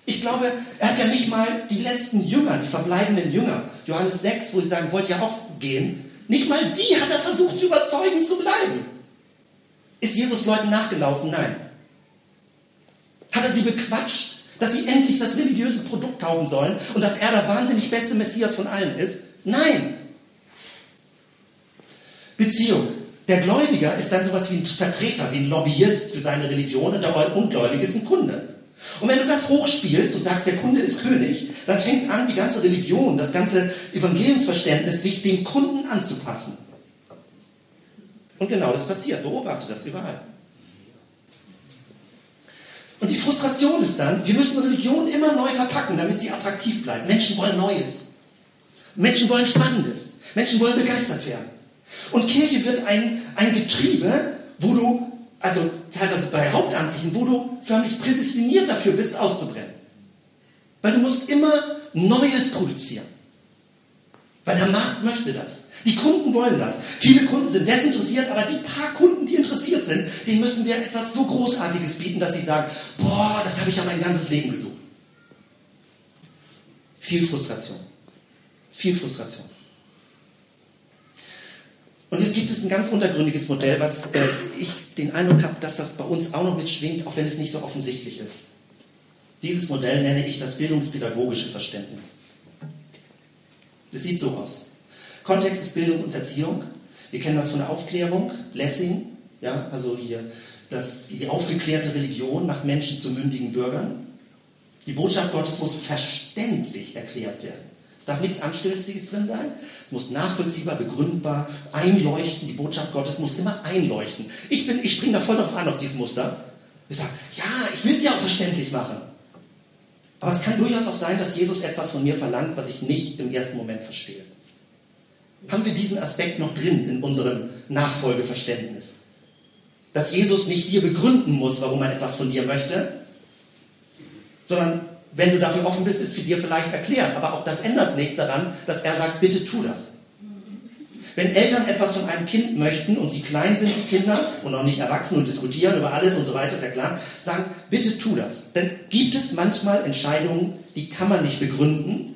Ich glaube, er hat ja nicht mal die letzten Jünger, die verbleibenden Jünger, Johannes 6, wo sie sagen, wollt ihr auch gehen? Nicht mal die hat er versucht zu überzeugen zu bleiben. Ist Jesus Leuten nachgelaufen? Nein. Hat er sie bequatscht, dass sie endlich das religiöse Produkt kaufen sollen und dass er der wahnsinnig beste Messias von allen ist? Nein. Beziehung. Der Gläubiger ist dann sowas wie ein Vertreter, wie ein Lobbyist für seine Religion und der Ungläubige ist ein Kunde. Und wenn du das hochspielst und sagst, der Kunde ist König, dann fängt an, die ganze Religion, das ganze Evangeliumsverständnis, sich dem Kunden anzupassen. Und genau das passiert. Beobachte das überall. Und die Frustration ist dann, wir müssen Religion immer neu verpacken, damit sie attraktiv bleibt. Menschen wollen Neues. Menschen wollen Spannendes. Menschen wollen begeistert werden. Und Kirche wird ein, ein Getriebe, wo du also teilweise bei Hauptamtlichen, wo du förmlich prädestiniert dafür bist, auszubrennen. Weil du musst immer Neues produzieren. Weil der Markt möchte das. Die Kunden wollen das. Viele Kunden sind desinteressiert, aber die paar Kunden, die interessiert sind, denen müssen wir etwas so Großartiges bieten, dass sie sagen, boah, das habe ich ja mein ganzes Leben gesucht. Viel Frustration. Viel Frustration. Und jetzt gibt es ein ganz untergründiges Modell, was äh, ich den Eindruck habe, dass das bei uns auch noch mitschwingt, auch wenn es nicht so offensichtlich ist. Dieses Modell nenne ich das bildungspädagogische Verständnis. Das sieht so aus. Kontext ist Bildung und Erziehung. Wir kennen das von der Aufklärung, Lessing, ja, also hier, dass die aufgeklärte Religion macht Menschen zu mündigen Bürgern. Die Botschaft Gottes muss verständlich erklärt werden. Es darf nichts Anstößiges drin sein. Es muss nachvollziehbar, begründbar, einleuchten. Die Botschaft Gottes muss immer einleuchten. Ich, ich springe da voll drauf an, auf dieses Muster. Ich sage, ja, ich will es ja auch verständlich machen. Aber es kann durchaus auch sein, dass Jesus etwas von mir verlangt, was ich nicht im ersten Moment verstehe. Haben wir diesen Aspekt noch drin in unserem Nachfolgeverständnis? Dass Jesus nicht dir begründen muss, warum er etwas von dir möchte, sondern wenn du dafür offen bist, ist für dir vielleicht erklärt. Aber auch das ändert nichts daran, dass er sagt, bitte tu das. Wenn Eltern etwas von einem Kind möchten und sie klein sind, die Kinder, und noch nicht erwachsen und diskutieren über alles und so weiter, ist ja klar, sagen, bitte tu das. Denn gibt es manchmal Entscheidungen, die kann man nicht begründen.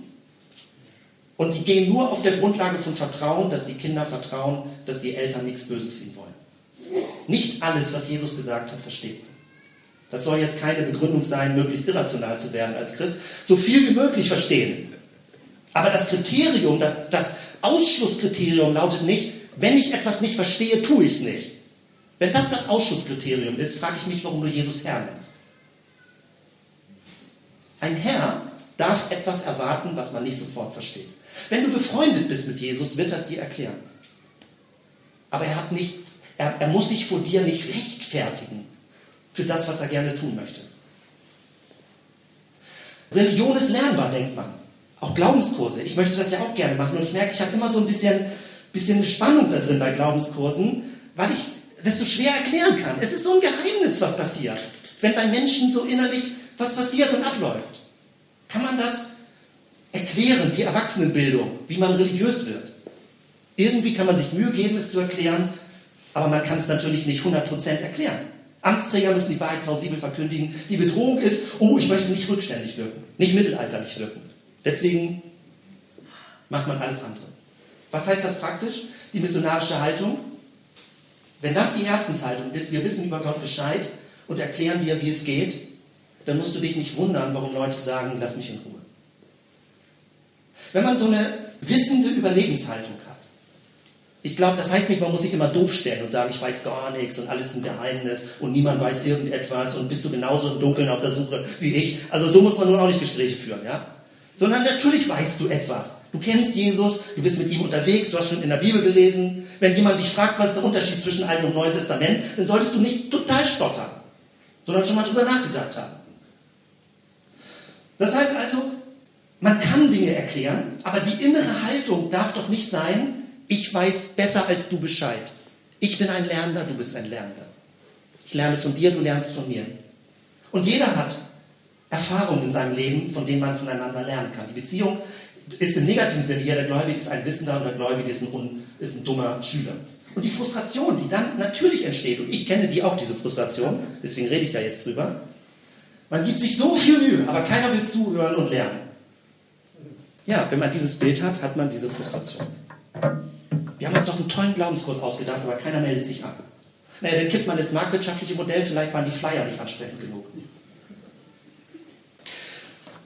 Und die gehen nur auf der Grundlage von Vertrauen, dass die Kinder vertrauen, dass die Eltern nichts Böses ihnen wollen. Nicht alles, was Jesus gesagt hat, versteht man. Das soll jetzt keine Begründung sein, möglichst irrational zu werden als Christ. So viel wie möglich verstehen. Aber das Kriterium, das, das Ausschlusskriterium lautet nicht, wenn ich etwas nicht verstehe, tue ich es nicht. Wenn das das Ausschlusskriterium ist, frage ich mich, warum du Jesus Herr nennst. Ein Herr darf etwas erwarten, was man nicht sofort versteht. Wenn du befreundet bist mit Jesus, wird er es dir erklären. Aber er, hat nicht, er, er muss sich vor dir nicht rechtfertigen für das, was er gerne tun möchte. Religion ist lernbar, denkt man. Auch Glaubenskurse. Ich möchte das ja auch gerne machen und ich merke, ich habe immer so ein bisschen, bisschen Spannung da drin bei Glaubenskursen, weil ich das so schwer erklären kann. Es ist so ein Geheimnis, was passiert, wenn bei Menschen so innerlich was passiert und abläuft. Kann man das erklären, wie Erwachsenenbildung, wie man religiös wird? Irgendwie kann man sich Mühe geben, es zu erklären, aber man kann es natürlich nicht 100% erklären. Amtsträger müssen die Wahrheit plausibel verkündigen. Die Bedrohung ist, oh, ich möchte nicht rückständig wirken, nicht mittelalterlich wirken. Deswegen macht man alles andere. Was heißt das praktisch? Die missionarische Haltung. Wenn das die Herzenshaltung ist, wir wissen über Gott Bescheid und erklären dir, wie es geht, dann musst du dich nicht wundern, warum Leute sagen, lass mich in Ruhe. Wenn man so eine wissende Überlegenshaltung ich glaube, das heißt nicht, man muss sich immer doof stellen und sagen, ich weiß gar nichts und alles ist ein Geheimnis und niemand weiß irgendetwas und bist du genauso im Dunkeln auf der Suche wie ich. Also so muss man nun auch nicht Gespräche führen, ja? Sondern natürlich weißt du etwas. Du kennst Jesus, du bist mit ihm unterwegs, du hast schon in der Bibel gelesen. Wenn jemand dich fragt, was ist der Unterschied zwischen Alten und Neuen Testament, dann solltest du nicht total stottern, sondern schon mal drüber nachgedacht haben. Das heißt also, man kann Dinge erklären, aber die innere Haltung darf doch nicht sein, ich weiß besser als du Bescheid. Ich bin ein Lernender, du bist ein Lernender. Ich lerne von dir, du lernst von mir. Und jeder hat Erfahrungen in seinem Leben, von denen man voneinander lernen kann. Die Beziehung ist im negativen Sinne, der Gläubige ist ein Wissender und der Gläubige ist ein, ist ein dummer Schüler. Und die Frustration, die dann natürlich entsteht, und ich kenne die auch, diese Frustration, deswegen rede ich ja jetzt drüber, man gibt sich so viel Mühe, aber keiner will zuhören und lernen. Ja, wenn man dieses Bild hat, hat man diese Frustration. Wir haben uns doch einen tollen Glaubenskurs ausgedacht, aber keiner meldet sich an. Naja, dann kippt man das marktwirtschaftliche Modell, vielleicht waren die Flyer nicht ansprechend genug.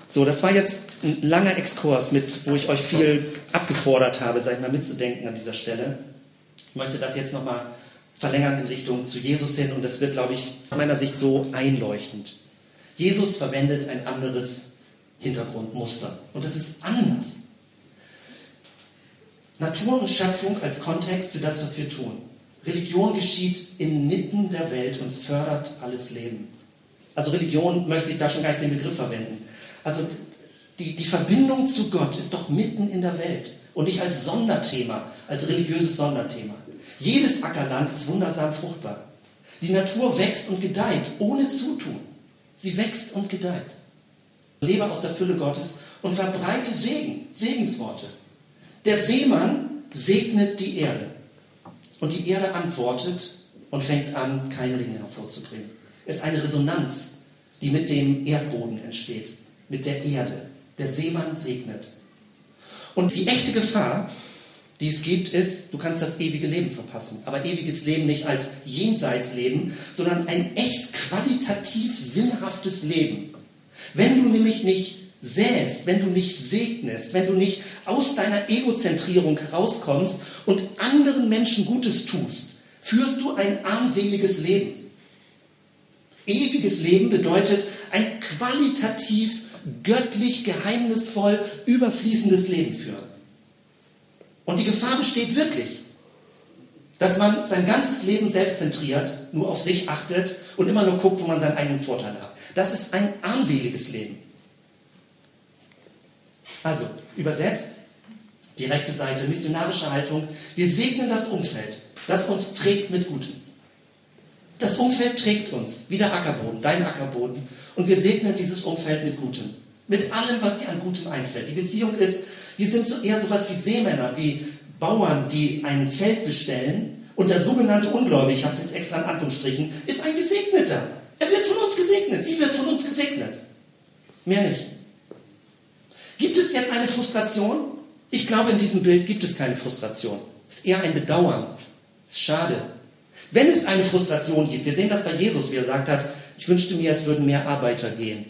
So, das war jetzt ein langer Exkurs, mit, wo ich euch viel abgefordert habe, sag ich mal, mitzudenken an dieser Stelle. Ich möchte das jetzt nochmal verlängern in Richtung zu Jesus hin und das wird, glaube ich, aus meiner Sicht so einleuchtend. Jesus verwendet ein anderes Hintergrundmuster und das ist anders. Natur und Schöpfung als Kontext für das, was wir tun. Religion geschieht inmitten der Welt und fördert alles Leben. Also Religion möchte ich da schon gar nicht den Begriff verwenden. Also die, die Verbindung zu Gott ist doch mitten in der Welt und nicht als Sonderthema, als religiöses Sonderthema. Jedes Ackerland ist wundersam fruchtbar. Die Natur wächst und gedeiht ohne Zutun. Sie wächst und gedeiht. Lebe aus der Fülle Gottes und verbreite Segen, Segensworte. Der Seemann segnet die Erde. Und die Erde antwortet und fängt an, Keimlinge hervorzubringen. Es ist eine Resonanz, die mit dem Erdboden entsteht mit der Erde. Der Seemann segnet. Und die echte Gefahr, die es gibt, ist, du kannst das ewige Leben verpassen. Aber ewiges Leben nicht als Jenseitsleben, sondern ein echt qualitativ sinnhaftes Leben. Wenn du nämlich nicht säst, wenn du nicht segnest, wenn du nicht aus deiner Egozentrierung herauskommst und anderen Menschen Gutes tust, führst du ein armseliges Leben. Ewiges Leben bedeutet ein qualitativ göttlich, geheimnisvoll, überfließendes Leben führen. Und die Gefahr besteht wirklich, dass man sein ganzes Leben selbstzentriert, nur auf sich achtet und immer nur guckt, wo man seinen eigenen Vorteil hat. Das ist ein armseliges Leben. Also, übersetzt, die rechte Seite, missionarische Haltung. Wir segnen das Umfeld, das uns trägt mit Gutem. Das Umfeld trägt uns, wie der Ackerboden, dein Ackerboden. Und wir segnen dieses Umfeld mit Gutem. Mit allem, was dir an Gutem einfällt. Die Beziehung ist, wir sind so eher sowas wie Seemänner, wie Bauern, die ein Feld bestellen. Und der sogenannte Ungläubige, ich habe es jetzt extra in Anführungsstrichen, ist ein Gesegneter. Er wird von uns gesegnet, sie wird von uns gesegnet. Mehr nicht. Gibt es jetzt eine Frustration? Ich glaube, in diesem Bild gibt es keine Frustration. Es ist eher ein Bedauern. Es ist schade. Wenn es eine Frustration gibt, wir sehen das bei Jesus, wie er sagt hat, ich wünschte mir, es würden mehr Arbeiter gehen.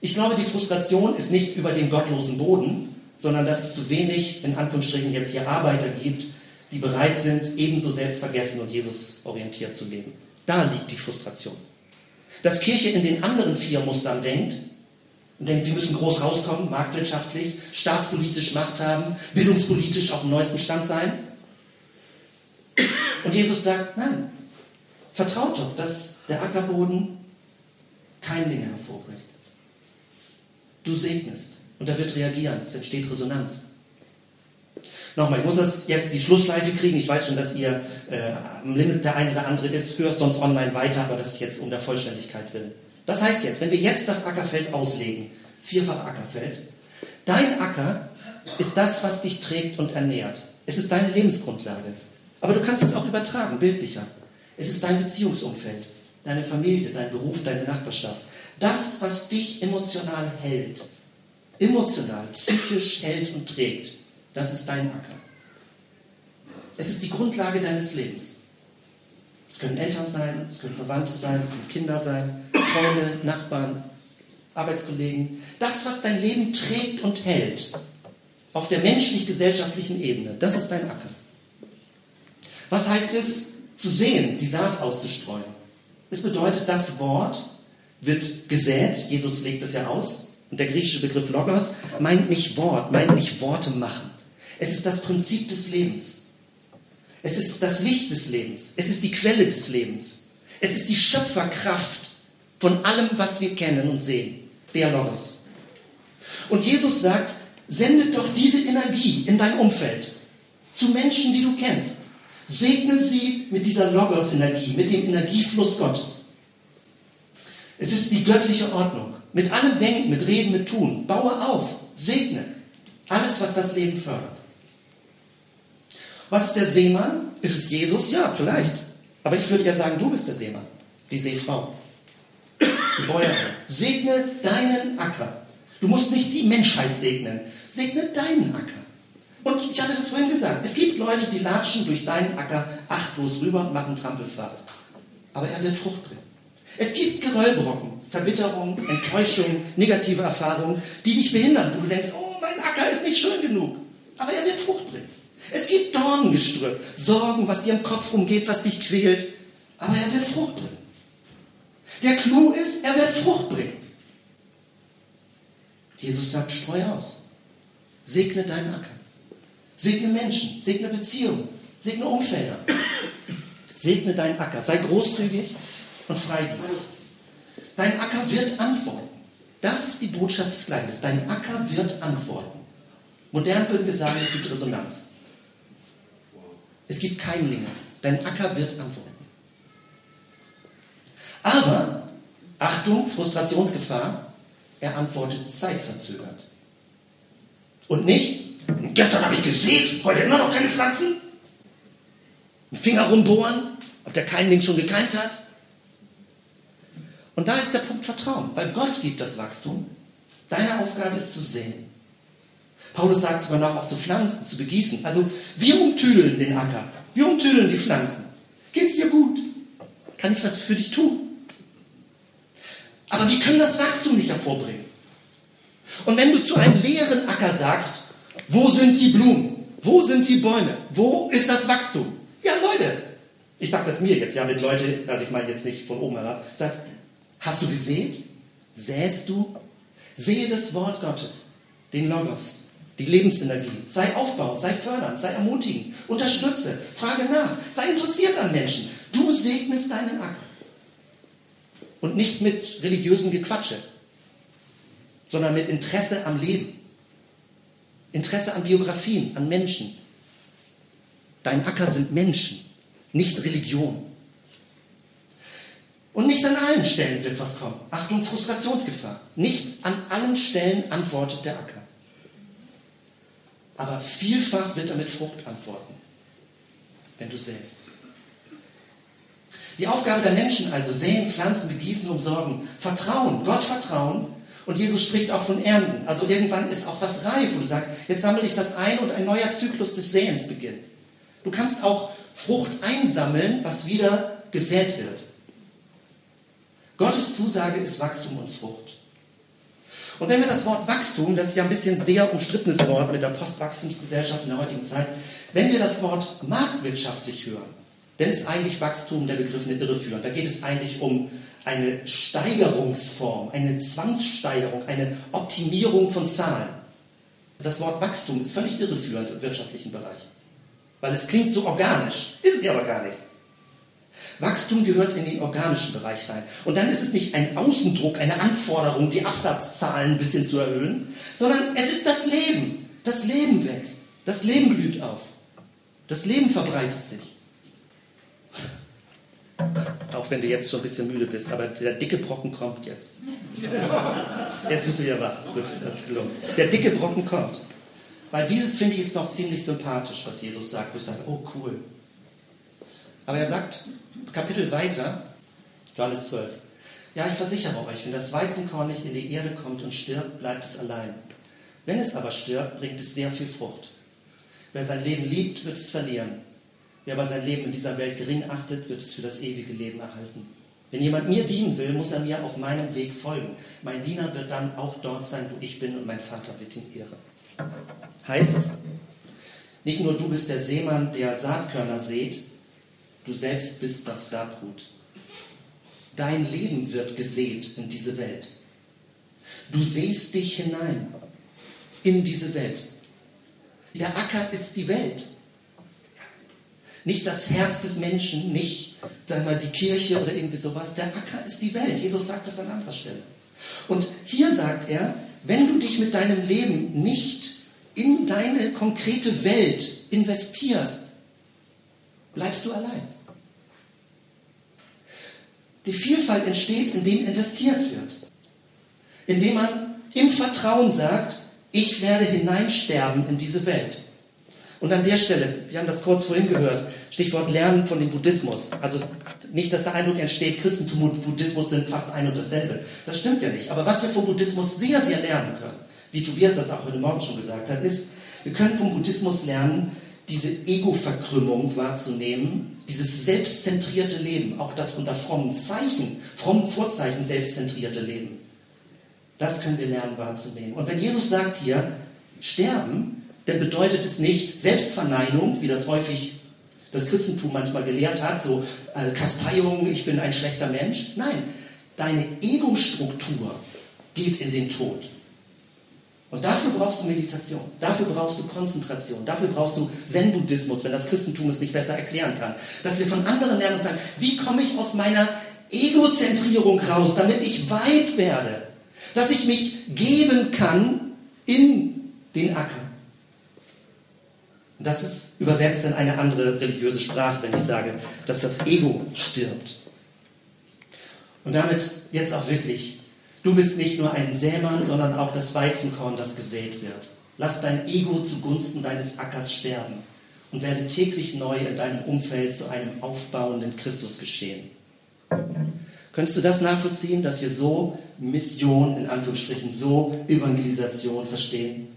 Ich glaube, die Frustration ist nicht über den gottlosen Boden, sondern dass es zu wenig, in Anführungsstrichen, jetzt hier Arbeiter gibt, die bereit sind, ebenso selbstvergessen und Jesus orientiert zu leben. Da liegt die Frustration. Dass Kirche in den anderen vier Mustern denkt und denkt, wir müssen groß rauskommen, marktwirtschaftlich, staatspolitisch Macht haben, bildungspolitisch auf dem neuesten Stand sein. Und Jesus sagt, nein, vertraut doch, dass der Ackerboden Keimlinge hervorbringt. Du segnest und er wird reagieren. Es entsteht Resonanz. Nochmal, ich muss das jetzt die Schlussschleife kriegen. Ich weiß schon, dass ihr äh, am Limit der eine oder andere ist, hörst sonst online weiter, aber das ist jetzt um der Vollständigkeit willen. Das heißt jetzt, wenn wir jetzt das Ackerfeld auslegen, das vierfache Ackerfeld, dein Acker ist das, was dich trägt und ernährt. Es ist deine Lebensgrundlage. Aber du kannst es auch übertragen, bildlicher. Es ist dein Beziehungsumfeld, deine Familie, dein Beruf, deine Nachbarschaft. Das, was dich emotional hält, emotional, psychisch hält und trägt, das ist dein Acker. Es ist die Grundlage deines Lebens. Es können Eltern sein, es können Verwandte sein, es können Kinder sein, Freunde, Nachbarn, Arbeitskollegen. Das, was dein Leben trägt und hält, auf der menschlich-gesellschaftlichen Ebene, das ist dein Acker. Was heißt es, zu sehen, die Saat auszustreuen? Es bedeutet, das Wort wird gesät, Jesus legt es ja aus, Und der griechische Begriff Logos meint nicht Wort, meint nicht Worte machen. Es ist das Prinzip des Lebens. Es ist das Licht des Lebens. Es ist die Quelle des Lebens. Es ist die Schöpferkraft von allem, was wir kennen und sehen. Der Logos. Und Jesus sagt, sende doch diese Energie in dein Umfeld zu Menschen, die du kennst. Segne sie mit dieser Logos-Energie, mit dem Energiefluss Gottes. Es ist die göttliche Ordnung. Mit allem Denken, mit Reden, mit Tun. Baue auf, segne. Alles, was das Leben fördert. Was ist der Seemann? Ist es Jesus? Ja, vielleicht. Aber ich würde ja sagen, du bist der Seemann, die Seefrau, die Bäuerin. Segne deinen Acker. Du musst nicht die Menschheit segnen. Segne deinen Acker. Und ich hatte das vorhin gesagt. Es gibt Leute, die latschen durch deinen Acker achtlos rüber und machen Trampelfahrt. Aber er wird Frucht bringen. Es gibt Geröllbrocken, Verbitterung, Enttäuschung, negative Erfahrungen, die dich behindern, wo du denkst, oh, mein Acker ist nicht schön genug. Aber er wird Frucht bringen. Es gibt Dornengestrüpp, Sorgen, was dir im Kopf rumgeht, was dich quält. Aber er wird Frucht bringen. Der Clou ist, er wird Frucht bringen. Jesus sagt, streu aus. Segne deinen Acker. Segne Menschen, segne Beziehungen, segne Umfelder. Segne deinen Acker. Sei großzügig und freigebig. Dein Acker wird antworten. Das ist die Botschaft des Gleichnisses. Dein Acker wird antworten. Modern würden wir sagen, es gibt Resonanz. Es gibt Keimlinge. Dein Acker wird antworten. Aber, Achtung, Frustrationsgefahr, er antwortet zeitverzögert. Und nicht, gestern habe ich gesät, heute immer noch keine Pflanzen. Ein Finger rumbohren, ob der Keimling schon gekeimt hat. Und da ist der Punkt Vertrauen, weil Gott gibt das Wachstum. Deine Aufgabe ist zu sehen. Paulus sagt sogar noch auch zu pflanzen, zu begießen. Also wir umtüdeln den Acker, wir umtüdeln die Pflanzen. Geht's dir gut? Kann ich was für dich tun? Aber wir können das Wachstum nicht hervorbringen. Und wenn du zu einem leeren Acker sagst, wo sind die Blumen? Wo sind die Bäume? Wo ist das Wachstum? Ja, Leute, ich sage das mir jetzt, ja, mit Leute, also ich meine jetzt nicht von oben herab, sag, hast du gesät? Säst du? Sehe das Wort Gottes, den Logos, die Lebensenergie. Sei aufbauend, sei fördernd, sei ermutigend, unterstütze, frage nach, sei interessiert an Menschen. Du segnest deinen Acker. Und nicht mit religiösen Gequatsche, sondern mit Interesse am Leben. Interesse an Biografien, an Menschen. Dein Acker sind Menschen, nicht Religion. Und nicht an allen Stellen wird was kommen. Achtung, Frustrationsgefahr. Nicht an allen Stellen antwortet der Acker aber vielfach wird er mit Frucht antworten, wenn du säst. Die Aufgabe der Menschen also, säen, pflanzen, begießen, umsorgen, vertrauen, Gott vertrauen. Und Jesus spricht auch von Ernten. Also irgendwann ist auch was reif, wo du sagst, jetzt sammle ich das ein und ein neuer Zyklus des Säens beginnt. Du kannst auch Frucht einsammeln, was wieder gesät wird. Gottes Zusage ist Wachstum und Frucht. Und wenn wir das Wort Wachstum, das ist ja ein bisschen sehr umstrittenes Wort mit der Postwachstumsgesellschaft in der heutigen Zeit, wenn wir das Wort marktwirtschaftlich hören, dann ist eigentlich Wachstum der Begriff eine Irreführung. Da geht es eigentlich um eine Steigerungsform, eine Zwangssteigerung, eine Optimierung von Zahlen. Das Wort Wachstum ist völlig irreführend im wirtschaftlichen Bereich, weil es klingt so organisch, ist es aber gar nicht. Wachstum gehört in den organischen Bereich rein. Und dann ist es nicht ein Außendruck, eine Anforderung, die Absatzzahlen ein bisschen zu erhöhen, sondern es ist das Leben. Das Leben wächst. Das Leben blüht auf. Das Leben verbreitet sich. Auch wenn du jetzt schon ein bisschen müde bist, aber der dicke Brocken kommt jetzt. Jetzt bist du wieder wach. Gut, hat gelungen. Der dicke Brocken kommt. Weil dieses finde ich ist noch ziemlich sympathisch, was Jesus sagt, wo ich sage, oh cool. Aber er sagt, Kapitel weiter, Johannes 12. Ja, ich versichere euch, wenn das Weizenkorn nicht in die Erde kommt und stirbt, bleibt es allein. Wenn es aber stirbt, bringt es sehr viel Frucht. Wer sein Leben liebt, wird es verlieren. Wer aber sein Leben in dieser Welt gering achtet, wird es für das ewige Leben erhalten. Wenn jemand mir dienen will, muss er mir auf meinem Weg folgen. Mein Diener wird dann auch dort sein, wo ich bin, und mein Vater wird ihn ehren. Heißt, nicht nur du bist der Seemann, der Saatkörner sät, Du selbst bist das Saatgut. Dein Leben wird gesät in diese Welt. du siehst dich hinein in diese Welt. Der Acker ist die Welt. Nicht das Herz des Menschen, nicht sagen wir, die Kirche oder irgendwie sowas. Der Acker ist die Welt. Jesus sagt das an anderer Stelle. Und hier sagt er, wenn du dich mit deinem Leben nicht in deine konkrete Welt investierst, bleibst du allein. Die Vielfalt entsteht, indem investiert wird. Indem man im Vertrauen sagt, ich werde hineinsterben in diese Welt. Und an der Stelle, wir haben das kurz vorhin gehört, Stichwort Lernen von dem Buddhismus. Also nicht, dass der Eindruck entsteht, Christentum und Buddhismus sind fast ein und dasselbe. Das stimmt ja nicht. Aber was wir vom Buddhismus sehr, sehr lernen können, wie Tobias das auch heute Morgen schon gesagt hat, ist, wir können vom Buddhismus lernen, diese Ego-Verkrümmung wahrzunehmen, dieses selbstzentrierte Leben, auch das unter frommen Zeichen, frommen Vorzeichen selbstzentrierte Leben. Das können wir lernen wahrzunehmen. Und wenn Jesus sagt hier, sterben, dann bedeutet es nicht Selbstverneinung, wie das häufig das Christentum manchmal gelehrt hat, so äh, Kasteiung, ich bin ein schlechter Mensch. Nein, deine Ego-Struktur geht in den Tod. Und dafür brauchst du Meditation, dafür brauchst du Konzentration, dafür brauchst du Zen-Buddhismus, wenn das Christentum es nicht besser erklären kann. Dass wir von anderen lernen und sagen, wie komme ich aus meiner Egozentrierung raus, damit ich weit werde, dass ich mich geben kann in den Acker. Und das ist übersetzt in eine andere religiöse Sprache, wenn ich sage, dass das Ego stirbt. Und damit jetzt auch wirklich Du bist nicht nur ein Sämann, sondern auch das Weizenkorn, das gesät wird. Lass dein Ego zugunsten deines Ackers sterben und werde täglich neu in deinem Umfeld zu einem aufbauenden Christus geschehen. Könntest du das nachvollziehen, dass wir so Mission, in Anführungsstrichen, so Evangelisation verstehen?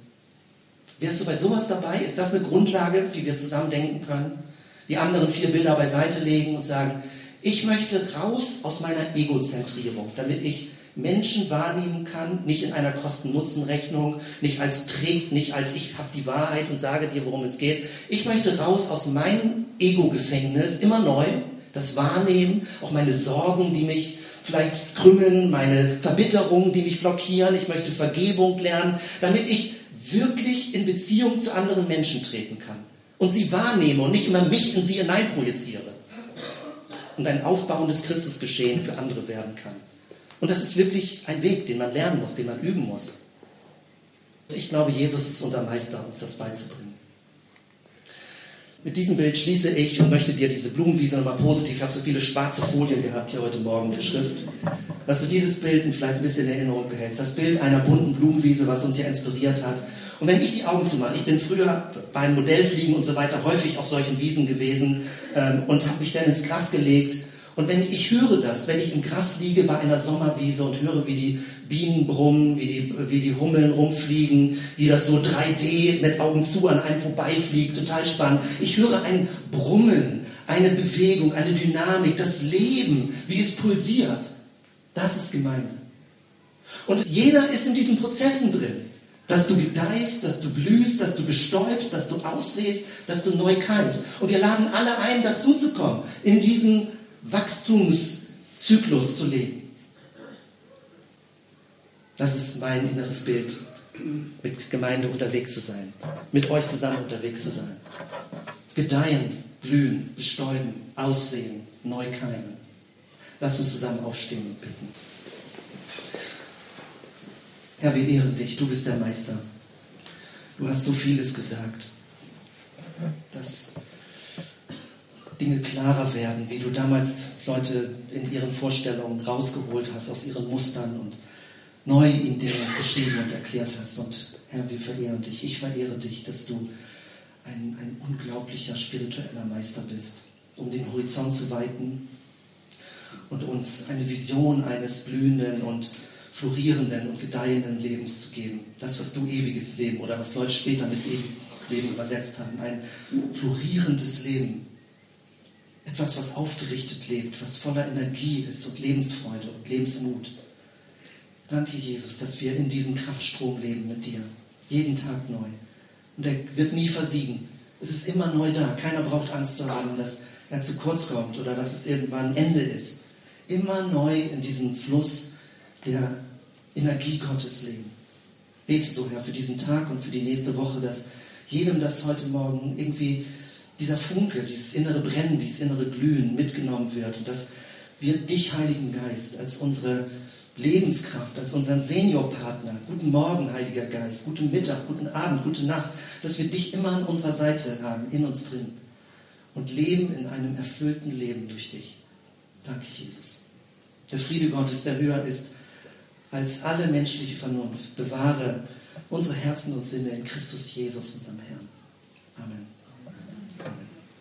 Wärst du bei sowas dabei? Ist das eine Grundlage, wie wir zusammen denken können? Die anderen vier Bilder beiseite legen und sagen, ich möchte raus aus meiner Egozentrierung, damit ich Menschen wahrnehmen kann, nicht in einer Kosten-Nutzen-Rechnung, nicht als trägt, nicht als ich habe die Wahrheit und sage dir, worum es geht. Ich möchte raus aus meinem Ego-Gefängnis, immer neu, das Wahrnehmen, auch meine Sorgen, die mich vielleicht krümmen, meine Verbitterungen, die mich blockieren. Ich möchte Vergebung lernen, damit ich wirklich in Beziehung zu anderen Menschen treten kann und sie wahrnehme und nicht immer mich in sie hineinprojiziere und ein aufbauendes Christusgeschehen für andere werden kann. Und das ist wirklich ein Weg, den man lernen muss, den man üben muss. Ich glaube, Jesus ist unser Meister, uns das beizubringen. Mit diesem Bild schließe ich und möchte dir diese Blumenwiese nochmal positiv, ich habe so viele schwarze Folien gehabt hier heute Morgen mit Schrift, dass du dieses Bild vielleicht ein bisschen in Erinnerung behältst. Das Bild einer bunten Blumenwiese, was uns hier inspiriert hat. Und wenn ich die Augen zumache, ich bin früher beim Modellfliegen und so weiter häufig auf solchen Wiesen gewesen ähm, und habe mich dann ins Gras gelegt und wenn ich, höre das, wenn ich im Gras liege bei einer Sommerwiese und höre, wie die Bienen brummen, wie die, wie die Hummeln rumfliegen, wie das so 3D mit Augen zu an einem vorbeifliegt, total spannend. Ich höre ein Brummen, eine Bewegung, eine Dynamik, das Leben, wie es pulsiert. Das ist Gemeinde. Und jeder ist in diesen Prozessen drin. Dass du gedeihst, dass du blühst, dass du bestäubst, dass du aussehst, dass du neu keimst. Und wir laden alle ein, dazuzukommen in diesen Wachstumszyklus zu leben. Das ist mein inneres Bild, mit Gemeinde unterwegs zu sein, mit euch zusammen unterwegs zu sein. Gedeihen, blühen, bestäuben, aussehen, neu keimen. Lasst uns zusammen aufstehen und bitten. Herr, wir ehren dich, du bist der Meister. Du hast so vieles gesagt, dass Dinge klarer werden, wie du damals Leute in ihren Vorstellungen rausgeholt hast aus ihren Mustern und neu in Dinge beschrieben und erklärt hast. Und Herr, wir verehren dich. Ich verehre dich, dass du ein, ein unglaublicher spiritueller Meister bist, um den Horizont zu weiten und uns eine Vision eines blühenden und florierenden und gedeihenden Lebens zu geben. Das, was du ewiges Leben oder was Leute später mit ewigem Leben übersetzt haben. Ein florierendes Leben, etwas, was aufgerichtet lebt, was voller Energie ist und Lebensfreude und Lebensmut. Danke, Jesus, dass wir in diesem Kraftstrom leben mit dir. Jeden Tag neu. Und er wird nie versiegen. Es ist immer neu da. Keiner braucht Angst zu haben, dass er zu kurz kommt oder dass es irgendwann Ende ist. Immer neu in diesem Fluss der Energie Gottes leben. Bete so, Herr, für diesen Tag und für die nächste Woche, dass jedem das heute Morgen irgendwie dieser Funke, dieses innere Brennen, dieses innere Glühen mitgenommen wird und dass wir dich, Heiligen Geist, als unsere Lebenskraft, als unseren Seniorpartner, guten Morgen, Heiliger Geist, guten Mittag, guten Abend, gute Nacht, dass wir dich immer an unserer Seite haben, in uns drin und leben in einem erfüllten Leben durch dich. Danke, Jesus. Der Friede Gottes, der höher ist als alle menschliche Vernunft, bewahre unsere Herzen und Sinne in Christus Jesus, unserem Herrn.